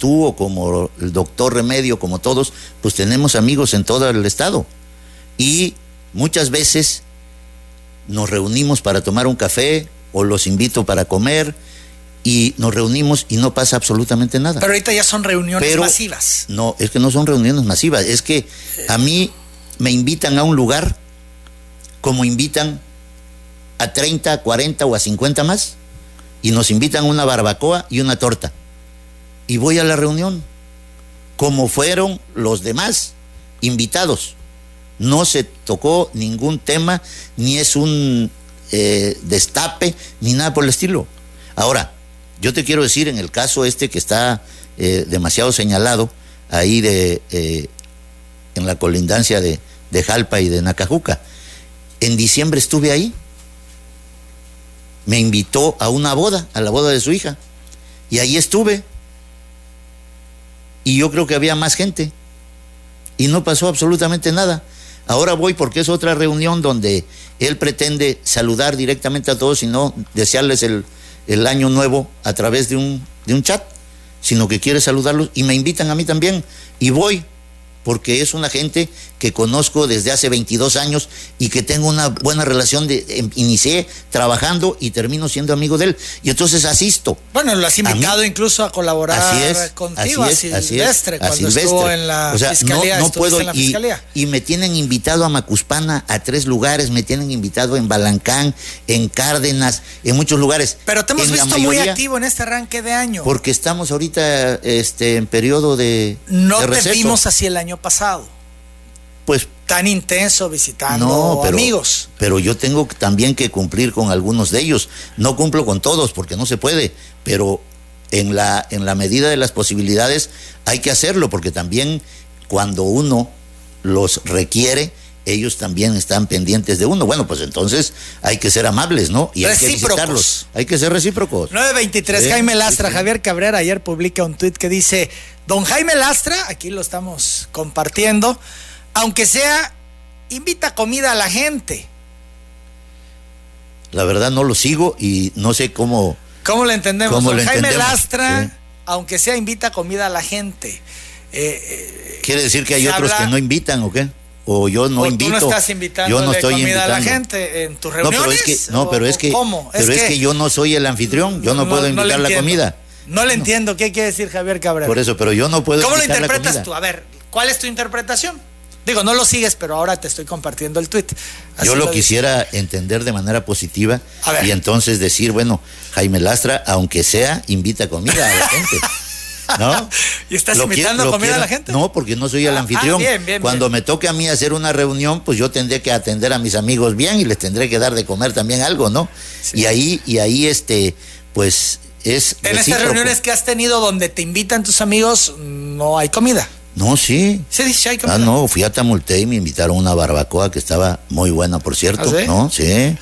tú o como el doctor Remedio, como todos, pues tenemos amigos en todo el Estado. Y muchas veces nos reunimos para tomar un café o los invito para comer y nos reunimos y no pasa absolutamente nada. Pero ahorita ya son reuniones masivas. No, es que no son reuniones masivas, es que a mí me invitan a un lugar como invitan a 30, a 40 o a 50 más y nos invitan a una barbacoa y una torta. Y voy a la reunión, como fueron los demás invitados. No se tocó ningún tema, ni es un eh, destape, ni nada por el estilo. Ahora, yo te quiero decir, en el caso este que está eh, demasiado señalado, ahí de, eh, en la colindancia de, de Jalpa y de Nacajuca, en diciembre estuve ahí. Me invitó a una boda, a la boda de su hija. Y ahí estuve. Y yo creo que había más gente. Y no pasó absolutamente nada. Ahora voy porque es otra reunión donde él pretende saludar directamente a todos y no desearles el, el año nuevo a través de un, de un chat, sino que quiere saludarlos y me invitan a mí también. Y voy porque es una gente que conozco desde hace 22 años y que tengo una buena relación de em, inicié trabajando y termino siendo amigo de él y entonces asisto. Bueno, lo has invitado incluso a colaborar así contigo así es, a Silvestre cuando estuvo en la fiscalía, no, puedo y, me tienen invitado a Macuspana a tres lugares, me tienen invitado en Balancán, en Cárdenas, en muchos lugares. Pero te hemos visto muy activo en este arranque de año. Porque estamos ahorita este en periodo de no te vimos así el año pasado. Pues tan intenso visitando amigos. Pero yo tengo también que cumplir con algunos de ellos. No cumplo con todos porque no se puede, pero en la, en la medida de las posibilidades hay que hacerlo porque también cuando uno los requiere, ellos también están pendientes de uno. Bueno, pues entonces hay que ser amables, ¿no? Y hay que visitarlos. Hay que ser recíprocos. 923, Jaime Lastra, Javier Cabrera ayer publica un tuit que dice, don Jaime Lastra, aquí lo estamos compartiendo, aunque sea, invita comida a la gente. La verdad no lo sigo y no sé cómo... ¿Cómo lo entendemos? don Jaime Lastra, aunque sea, invita comida a la gente. Eh, eh, ¿Quiere decir que hay otros que no invitan o qué? O yo no invito. Tú no estás invitando yo no estoy comida a la gente en tus reuniones. No, pero es que, no, pero es que, Pero es, que, yo no soy el anfitrión, yo no, puedo invitar la comida. No le entiendo qué quiere decir Javier Cabrera. Por eso, pero yo no puedo ¿Cómo lo interpretas tú? A ver, ¿cuál es tu interpretación? Digo, no lo sigues, pero ahora te estoy compartiendo el tweet. yo lo, quisiera entender de manera positiva y entonces decir, bueno, Jaime Lastra, aunque sea, invita comida a la gente. ¿No? ¿Y estás invitando a comer a la gente? No, porque no soy el ah, ah, anfitrión. Cuando me toque a mí hacer una reunión, pues yo tendré que atender a mis amigos bien y les tendré que dar de comer también algo, ¿no? Y ahí, y ahí este, pues es. En estas reuniones que has tenido donde te invitan tus amigos, no hay comida. No, sí. Sí, sí, hay comida. Ah, no, fui a Tamulté y me invitaron a una barbacoa que estaba muy buena, por cierto. ¿Ah, ¿No? Sí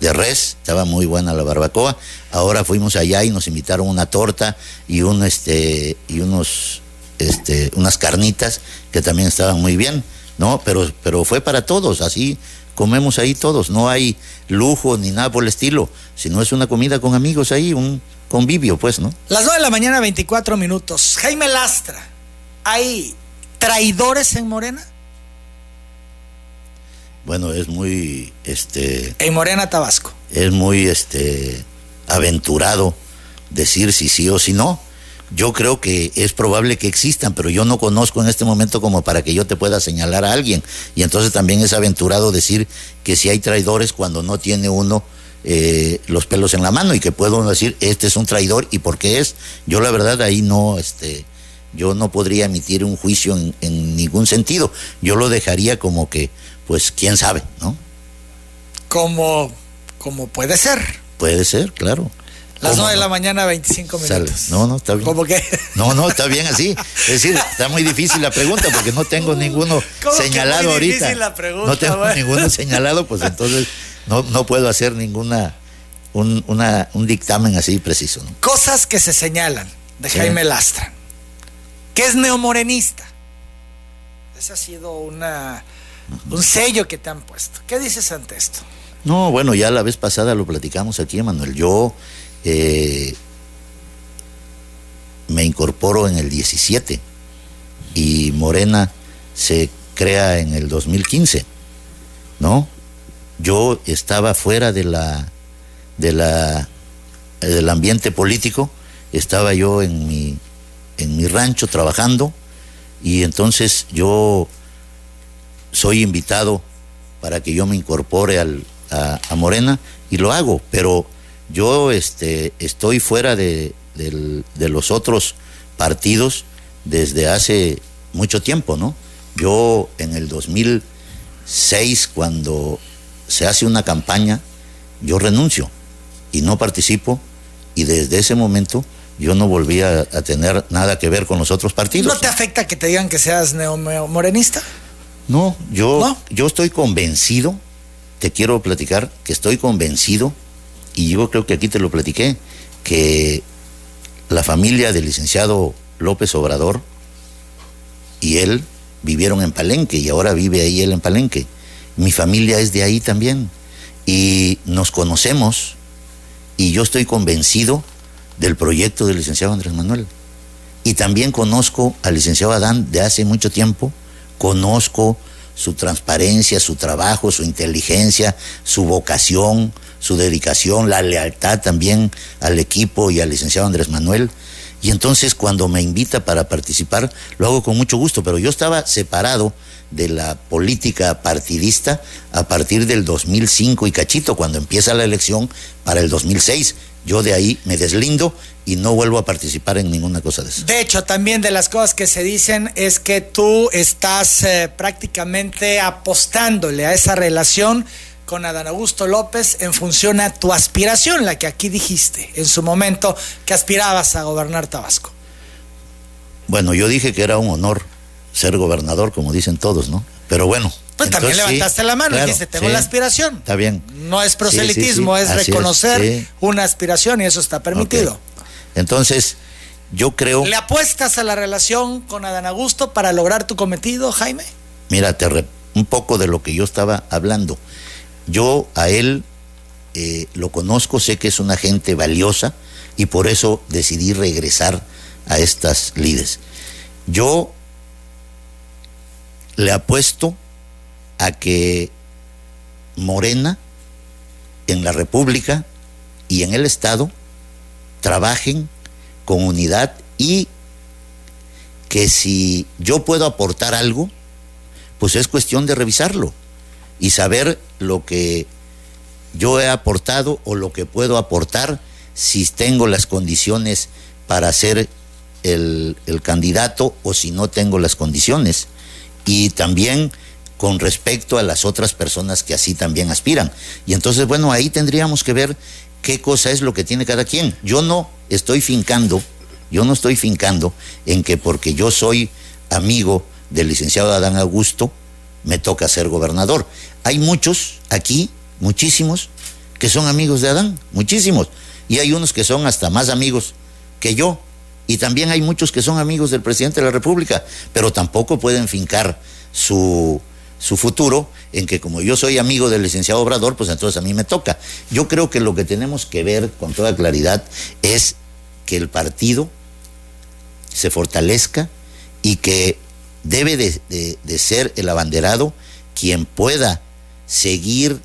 de res, estaba muy buena la barbacoa. Ahora fuimos allá y nos invitaron una torta y un este y unos este unas carnitas que también estaban muy bien, ¿no? Pero pero fue para todos, así comemos ahí todos, no hay lujo ni nada por el estilo, sino es una comida con amigos ahí, un convivio, pues, ¿no? Las 9 de la mañana, 24 minutos. Jaime Lastra, ¿hay traidores en Morena? Bueno, es muy, este... En Morena, Tabasco. Es muy, este, aventurado decir si sí o si no, yo creo que es probable que existan, pero yo no conozco en este momento como para que yo te pueda señalar a alguien. Y entonces también es aventurado decir que si hay traidores cuando no tiene uno eh, los pelos en la mano y que puedo decir este es un traidor y por qué es. Yo la verdad ahí no, este, yo no podría emitir un juicio en, en ningún sentido. Yo lo dejaría como que, pues, quién sabe, ¿no? Como, como puede ser. Puede ser, claro. Las 9 de la mañana, 25 minutos. No, no, está bien. ¿Cómo que? No, no, está bien así. Es decir, está muy difícil la pregunta porque no tengo ninguno señalado muy ahorita. La pregunta, no tengo ninguno señalado, pues entonces no, no puedo hacer ninguna un, una, un dictamen así preciso. ¿no? Cosas que se señalan de Jaime Lastra. ¿Qué es neomorenista? Ese ha sido una, un sello que te han puesto. ¿Qué dices ante esto? No, bueno, ya la vez pasada lo platicamos aquí, Manuel. Yo eh, me incorporo en el 17 y Morena se crea en el 2015, ¿no? Yo estaba fuera de la, de la, del ambiente político, estaba yo en mi, en mi rancho trabajando y entonces yo soy invitado para que yo me incorpore al, a, Morena y lo hago, pero yo este, estoy fuera de, los otros partidos desde hace mucho tiempo, ¿no? Yo en el 2006, cuando se hace una campaña, yo renuncio y no participo y desde ese momento yo no volví a, a tener nada que ver con los otros partidos. ¿No te afecta que te digan que seas neomorenista? No, yo, ¿No? yo estoy convencido, te quiero platicar, que estoy convencido y yo creo que aquí te lo platiqué, que la familia del licenciado López Obrador y él vivieron en Palenque y ahora vive ahí él en Palenque. Mi familia es de ahí también y nos conocemos y yo estoy convencido del proyecto del licenciado Andrés Manuel. Y también conozco al licenciado Adán de hace mucho tiempo, conozco su transparencia, su trabajo, su inteligencia, su vocación, su dedicación, la lealtad también al equipo y al licenciado Andrés Manuel. Y entonces cuando me invita para participar, lo hago con mucho gusto, pero yo estaba separado de la política partidista a partir del 2005 y cachito, cuando empieza la elección para el 2006. Yo de ahí me deslindo y no vuelvo a participar en ninguna cosa de eso. De hecho, también de las cosas que se dicen es que tú estás eh, prácticamente apostándole a esa relación con Adán Augusto López en función a tu aspiración, la que aquí dijiste en su momento que aspirabas a gobernar Tabasco. Bueno, yo dije que era un honor ser gobernador, como dicen todos, ¿no? Pero bueno. Pues entonces, también levantaste sí, la mano claro, y dijiste, tengo sí, la aspiración. Está bien. No es proselitismo, sí, es reconocer es, una aspiración y eso está permitido. Okay. Entonces, yo creo... ¿Le apuestas a la relación con Adán Augusto para lograr tu cometido, Jaime? Mira, te re... un poco de lo que yo estaba hablando. Yo a él eh, lo conozco, sé que es una gente valiosa y por eso decidí regresar a estas lides. Yo le apuesto a que Morena en la República y en el Estado trabajen con unidad y que si yo puedo aportar algo, pues es cuestión de revisarlo y saber lo que yo he aportado o lo que puedo aportar si tengo las condiciones para ser el, el candidato o si no tengo las condiciones. Y también con respecto a las otras personas que así también aspiran. Y entonces, bueno, ahí tendríamos que ver qué cosa es lo que tiene cada quien. Yo no estoy fincando, yo no estoy fincando en que porque yo soy amigo del licenciado Adán Augusto, me toca ser gobernador. Hay muchos aquí, muchísimos, que son amigos de Adán, muchísimos. Y hay unos que son hasta más amigos que yo. Y también hay muchos que son amigos del presidente de la República, pero tampoco pueden fincar su, su futuro en que como yo soy amigo del licenciado Obrador, pues entonces a mí me toca. Yo creo que lo que tenemos que ver con toda claridad es que el partido se fortalezca y que debe de, de, ser el abanderado quien pueda seguir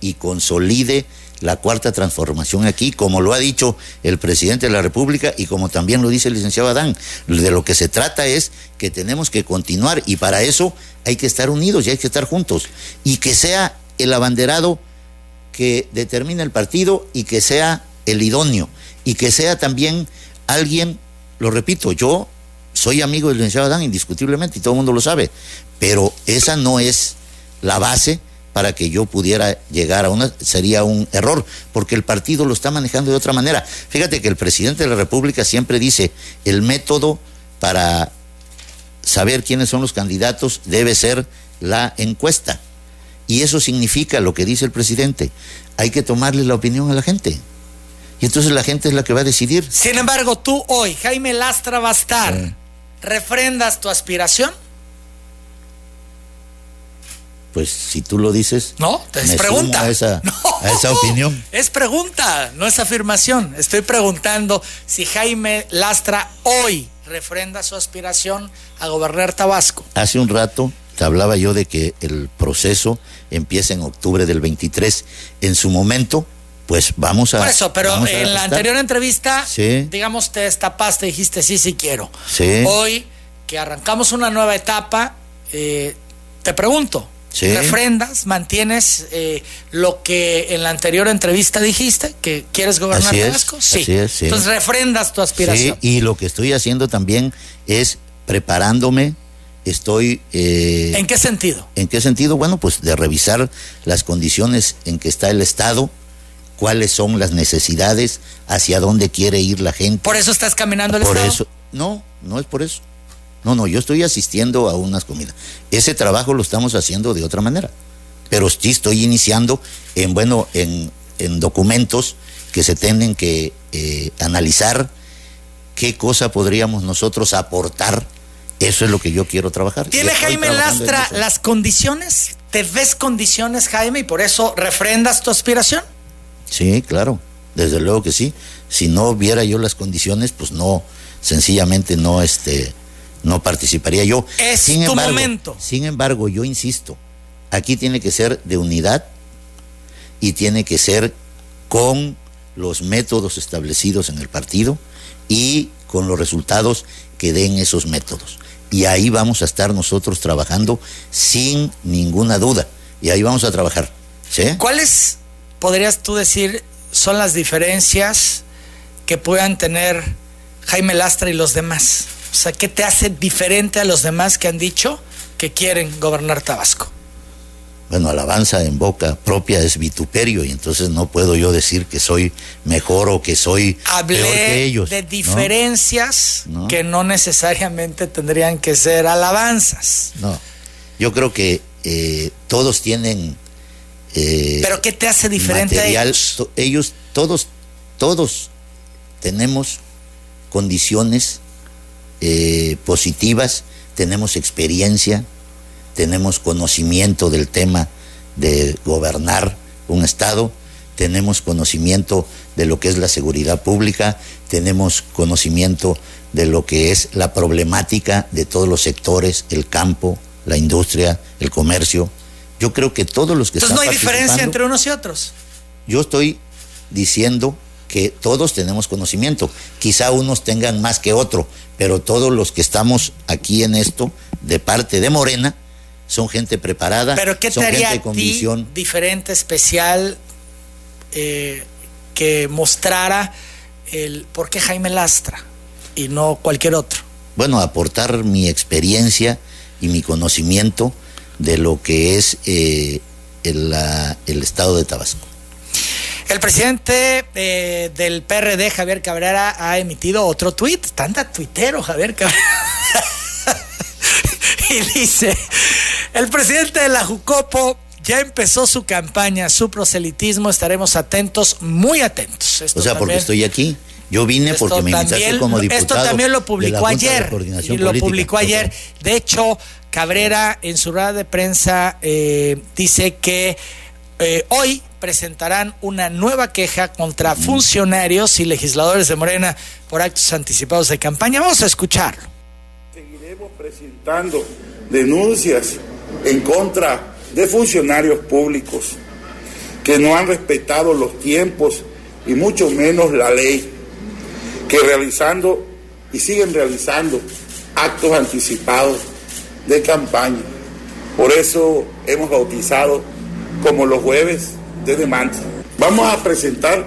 y consolide la cuarta transformación aquí, como lo ha dicho el presidente de la República y como también lo dice el licenciado Adán. De lo que se trata es que tenemos que continuar y para eso hay que estar unidos y hay que estar juntos. Y que sea el abanderado que determine el partido y que sea el idóneo y que sea también alguien, lo repito, yo soy amigo del licenciado Adán indiscutiblemente y todo el mundo lo sabe, pero esa no es la base para que yo pudiera llegar a una, sería un error, porque el partido lo está manejando de otra manera. Fíjate que el presidente de la República siempre dice, el método para saber quiénes son los candidatos debe ser la encuesta. Y eso significa lo que dice el presidente, hay que tomarle la opinión a la gente. Y entonces la gente es la que va a decidir. Sin embargo, tú hoy, Jaime Lastra va a estar, ¿refrendas tu aspiración? Pues si tú lo dices, no, es pregunta. A esa, a esa opinión. Es pregunta, no es afirmación. Estoy preguntando si Jaime Lastra hoy refrenda su aspiración a gobernar Tabasco. Hace un rato te hablaba yo de que el proceso empieza en octubre del 23. En su momento, pues vamos a. Por eso, pero en la anterior entrevista, digamos, te destapaste, dijiste sí, sí quiero. Sí. Hoy que arrancamos una nueva etapa, eh, te pregunto, refrendas, mantienes eh, lo que en la anterior entrevista dijiste, que quieres gobernar Tabasco. Sí. Entonces refrendas tu aspiración. Sí, y lo que estoy haciendo también es preparándome. Estoy. Eh, ¿En qué sentido? ¿En qué sentido? Bueno, pues de revisar las condiciones en que está el Estado, cuáles son las necesidades, hacia dónde quiere ir la gente. ¿Por eso estás caminando el por Estado? Eso, no, no es por eso. No, no, yo estoy asistiendo a unas comidas. Ese trabajo lo estamos haciendo de otra manera. Pero sí estoy iniciando en, bueno, en, documentos que se tienen que eh, analizar qué cosa podríamos nosotros aportar. Eso es lo que yo quiero trabajar. ¿Tiene Jaime Lastra las condiciones? ¿Te ves condiciones, Jaime, y por eso refrendas tu aspiración? Sí, claro, desde luego que sí. Si no viera yo las condiciones, pues no, sencillamente no, este, no participaría yo. Es sin tu momento. Sin embargo, yo insisto, aquí tiene que ser de unidad y tiene que ser con los métodos establecidos en el partido y con los resultados que den esos métodos. Y ahí vamos a estar nosotros trabajando sin ninguna duda. Y ahí vamos a trabajar. ¿Cuáles, podrías tú decir, son las diferencias que puedan tener Jaime Lastra y los demás? O sea, ¿qué te hace diferente a los demás que han dicho que quieren gobernar Tabasco? Bueno, alabanza en boca propia es vituperio y entonces no puedo yo decir que soy mejor o que soy Hablé peor que ellos. de diferencias que no necesariamente tendrían que ser alabanzas. No, yo creo que eh, todos tienen... Eh, ¿Pero qué te hace diferente a ellos? ellos, todos, todos tenemos condiciones eh, positivas, tenemos experiencia, tenemos conocimiento del tema de gobernar un Estado, tenemos conocimiento de lo que es la seguridad pública, tenemos conocimiento de lo que es la problemática de todos los sectores, el campo, la industria, el comercio. Yo creo que todos los que Entonces no hay diferencia entre unos y otros. Yo estoy diciendo que todos tenemos conocimiento. Quizá unos tengan más que otro, pero todos los que estamos aquí en esto, de parte de Morena, son gente preparada. ¿Pero qué te haría diferente, especial, eh, que mostrara el por qué Jaime Lastra y no cualquier otro? Bueno, aportar mi experiencia y mi conocimiento de lo que es eh, el estado de Tabasco. El presidente eh, del PRD, Javier Cabrera, ha emitido otro tuit. Tanta tuitero, Javier Cabrera. y dice, el presidente de la Jucopo ya empezó su campaña, su proselitismo. Estaremos atentos, muy atentos. o sea, porque estoy aquí. Yo vine porque me invitaste como diputado. Esto también lo publicó ayer. Y lo publicó ayer. De hecho, Cabrera en su rueda de prensa eh, dice que eh, hoy presentarán una nueva queja contra funcionarios y legisladores de Morena por actos anticipados de campaña. Vamos a escucharlo. Seguiremos presentando denuncias en contra de funcionarios públicos que no han respetado los tiempos y mucho menos la ley, que realizando y siguen realizando actos anticipados de campaña. Por eso hemos bautizado como los jueves de demanda. Vamos a presentar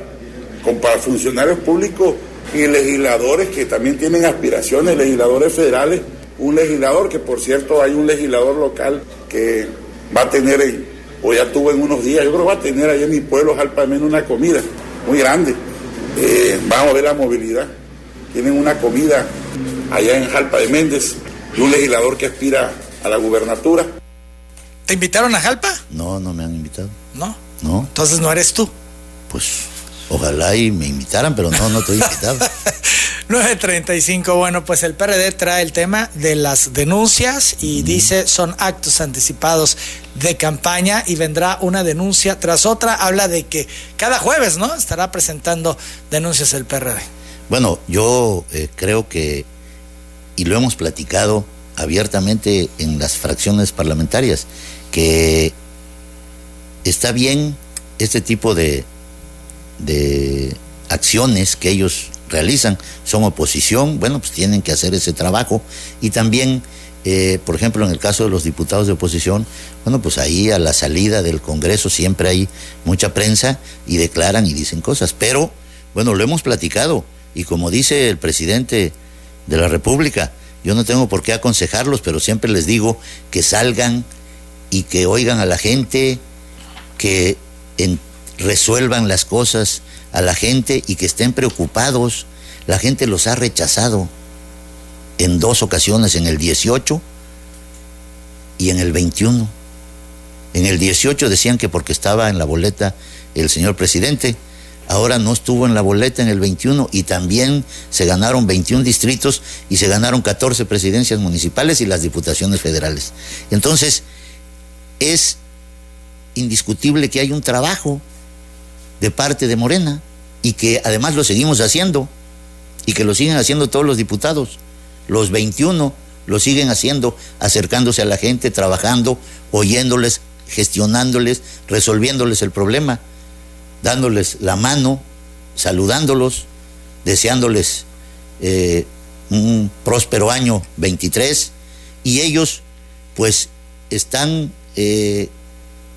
con para funcionarios públicos y legisladores que también tienen aspiraciones, legisladores federales, un legislador que por cierto hay un legislador local que va a tener, o ya tuvo en unos días, yo creo que va a tener ahí en mi pueblo Jalpa menos una comida muy grande. Eh, vamos a ver la movilidad. Tienen una comida allá en Jalpa de Méndez y un legislador que aspira a la gubernatura. ¿Te invitaron a Jalpa? No, no me han invitado. No. No. Entonces no eres tú. Pues ojalá y me invitaran, pero no, no estoy invitado. 9.35, bueno, pues el PRD trae el tema de las denuncias y dice son actos anticipados de campaña y vendrá una denuncia tras otra. Habla de que cada jueves, ¿no? Estará presentando denuncias el PRD. Bueno, yo eh, creo que, y lo hemos platicado abiertamente en las fracciones parlamentarias, que está bien este tipo de, acciones que ellos realizan, son oposición, bueno, pues tienen que hacer ese trabajo. Y también, eh, por ejemplo, en el caso de los diputados de oposición, bueno, pues ahí a la salida del Congreso siempre hay mucha prensa y declaran y dicen cosas, pero bueno, lo hemos platicado. Y como dice el presidente de la República, yo no tengo por qué aconsejarlos, pero siempre les digo que salgan y que oigan a la gente, que resuelvan las cosas a la gente y que estén preocupados. La gente los ha rechazado en dos ocasiones, en el 18 y en el 21. En el 18 decían que porque estaba en la boleta el señor presidente, ahora no estuvo en la boleta en el 21 y también se ganaron 21 distritos y se ganaron 14 presidencias municipales y las diputaciones federales. Entonces, es indiscutible que hay un trabajo de parte de Morena y que además lo seguimos haciendo y que lo siguen haciendo todos los diputados. Los 21 lo siguen haciendo, acercándose a la gente, trabajando, oyéndoles, gestionándoles, resolviéndoles el problema, dándoles la mano, saludándolos, deseándoles eh, un próspero año 23 y ellos pues están eh,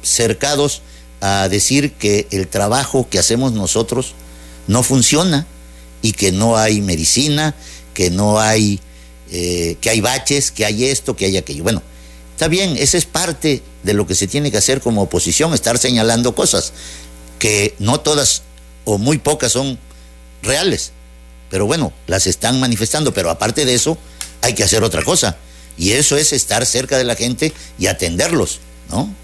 cercados a decir que el trabajo que hacemos nosotros no funciona y que no hay medicina, que no hay, eh, que hay baches, que hay esto, que hay aquello. Bueno, está bien, esa es parte de lo que se tiene que hacer como oposición, estar señalando cosas que no todas o muy pocas son reales, pero bueno, las están manifestando, pero aparte de eso hay que hacer otra cosa y eso es estar cerca de la gente y atenderlos.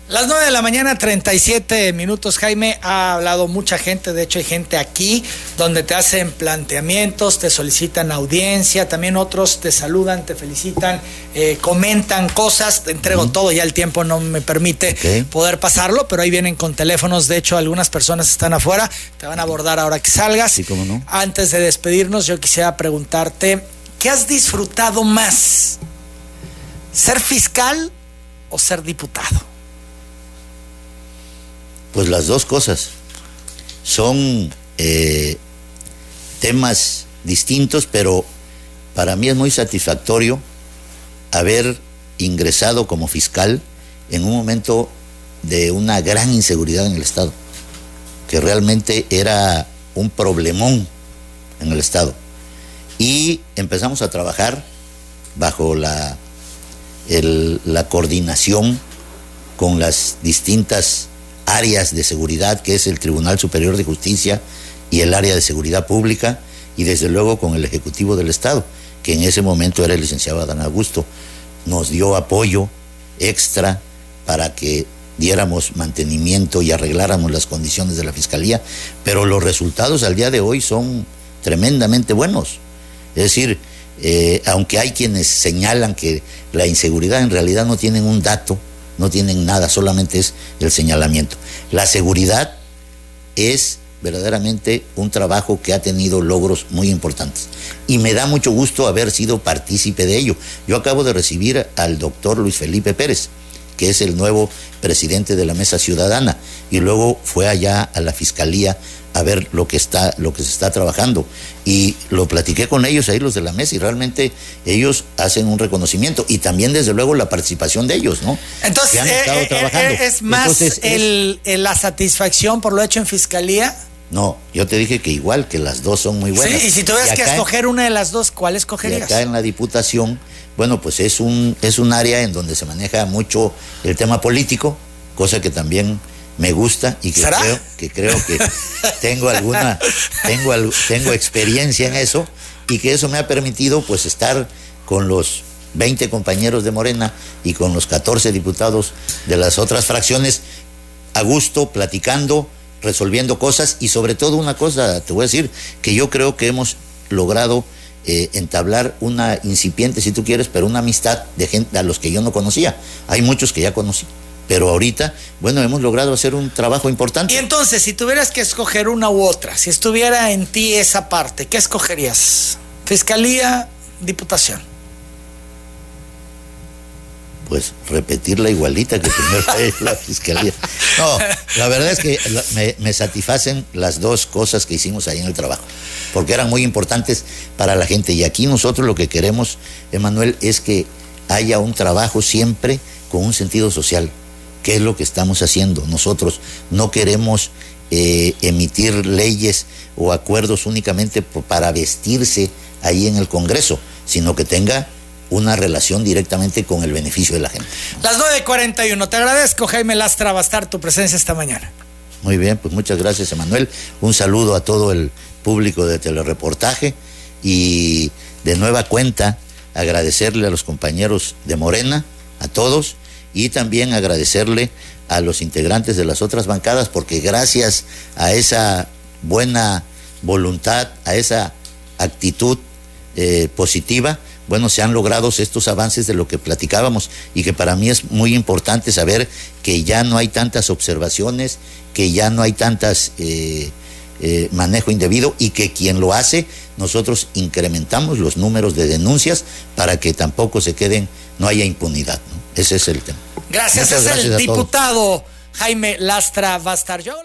Las 9 de la mañana, 37 minutos, Jaime. Ha hablado mucha gente, de hecho hay gente aquí donde te hacen planteamientos, te solicitan audiencia, también otros te saludan, te felicitan, eh, comentan cosas, te entrego todo, ya el tiempo no me permite poder pasarlo, pero ahí vienen con teléfonos, de hecho algunas personas están afuera, te van a abordar ahora que salgas. Sí, cómo no. Antes de despedirnos, yo quisiera preguntarte, ¿qué has disfrutado más? ¿Ser fiscal o ser diputado? Pues las dos cosas. Son eh, temas distintos, pero para mí es muy satisfactorio haber ingresado como fiscal en un momento de una gran inseguridad en el Estado, que realmente era un problemón en el Estado. Y empezamos a trabajar bajo la, la coordinación con las distintas áreas de seguridad, que es el Tribunal Superior de Justicia y el área de seguridad pública, y desde luego con el Ejecutivo del Estado, que en ese momento era el licenciado Adán Augusto, nos dio apoyo extra para que diéramos mantenimiento y arregláramos las condiciones de la Fiscalía, pero los resultados al día de hoy son tremendamente buenos. Es decir, eh, aunque hay quienes señalan que la inseguridad en realidad no tienen un dato, no tienen nada, solamente es el señalamiento. La seguridad es verdaderamente un trabajo que ha tenido logros muy importantes. Y me da mucho gusto haber sido partícipe de ello. Yo acabo de recibir al doctor Luis Felipe Pérez, que es el nuevo presidente de la Mesa Ciudadana, y luego fue allá a la Fiscalía a ver lo que está, lo que se está trabajando. Y lo platiqué con ellos ahí, los de la mesa, y realmente ellos hacen un reconocimiento. Y también, desde luego, la participación de ellos, ¿no? Entonces, eh, eh, eh, es más Entonces, el- la satisfacción por lo hecho en fiscalía. No, yo te dije que igual, que las dos son muy buenas. Sí, y si tuvieras que escoger una de las dos, ¿cuál Y escogerías? acá en la Diputación, bueno, pues es un, es un área en donde se maneja mucho el tema político, cosa que también me gusta y que ¿Será? creo que creo que tengo alguna tengo tengo experiencia en eso y que eso me ha permitido pues estar con los 20 compañeros de Morena y con los 14 diputados de las otras fracciones a gusto, platicando, resolviendo cosas y sobre todo una cosa, te voy a decir, que yo creo que hemos logrado eh, entablar una incipiente, si tú quieres, pero una amistad de gente a los que yo no conocía. Hay muchos que ya conocí, pero ahorita, bueno, hemos logrado hacer un trabajo importante. Y entonces, si tuvieras que escoger una u otra, si estuviera en ti esa parte, ¿qué escogerías? Fiscalía, diputación. pues repetir la igualita que primero es la fiscalía. No, la verdad es que me, me satisfacen las dos cosas que hicimos ahí en el trabajo, porque eran muy importantes para la gente. Y aquí nosotros lo que queremos, Emanuel, es que haya un trabajo siempre con un sentido social, que es lo que estamos haciendo. Nosotros no queremos eh, emitir leyes o acuerdos únicamente para vestirse ahí en el Congreso, sino que tenga una relación directamente con el beneficio de la gente. Las 9.41. Te agradezco, Jaime Lastra, bastar tu presencia esta mañana. Muy bien, pues muchas gracias, Emanuel. Un saludo a todo el público de telereportaje y de nueva cuenta agradecerle a los compañeros de Morena, a todos, y también agradecerle a los integrantes de las otras bancadas, porque gracias a esa buena voluntad, a esa actitud eh, positiva, bueno, se han logrado estos avances de lo que platicábamos y que para mí es muy importante saber que ya no hay tantas observaciones, que ya no hay tantas eh, eh, manejo indebido y que quien lo hace, nosotros incrementamos los números de denuncias para que tampoco se queden, no haya impunidad. Ese es el tema. Gracias, es el diputado Jaime Lastra Bastar. Yo-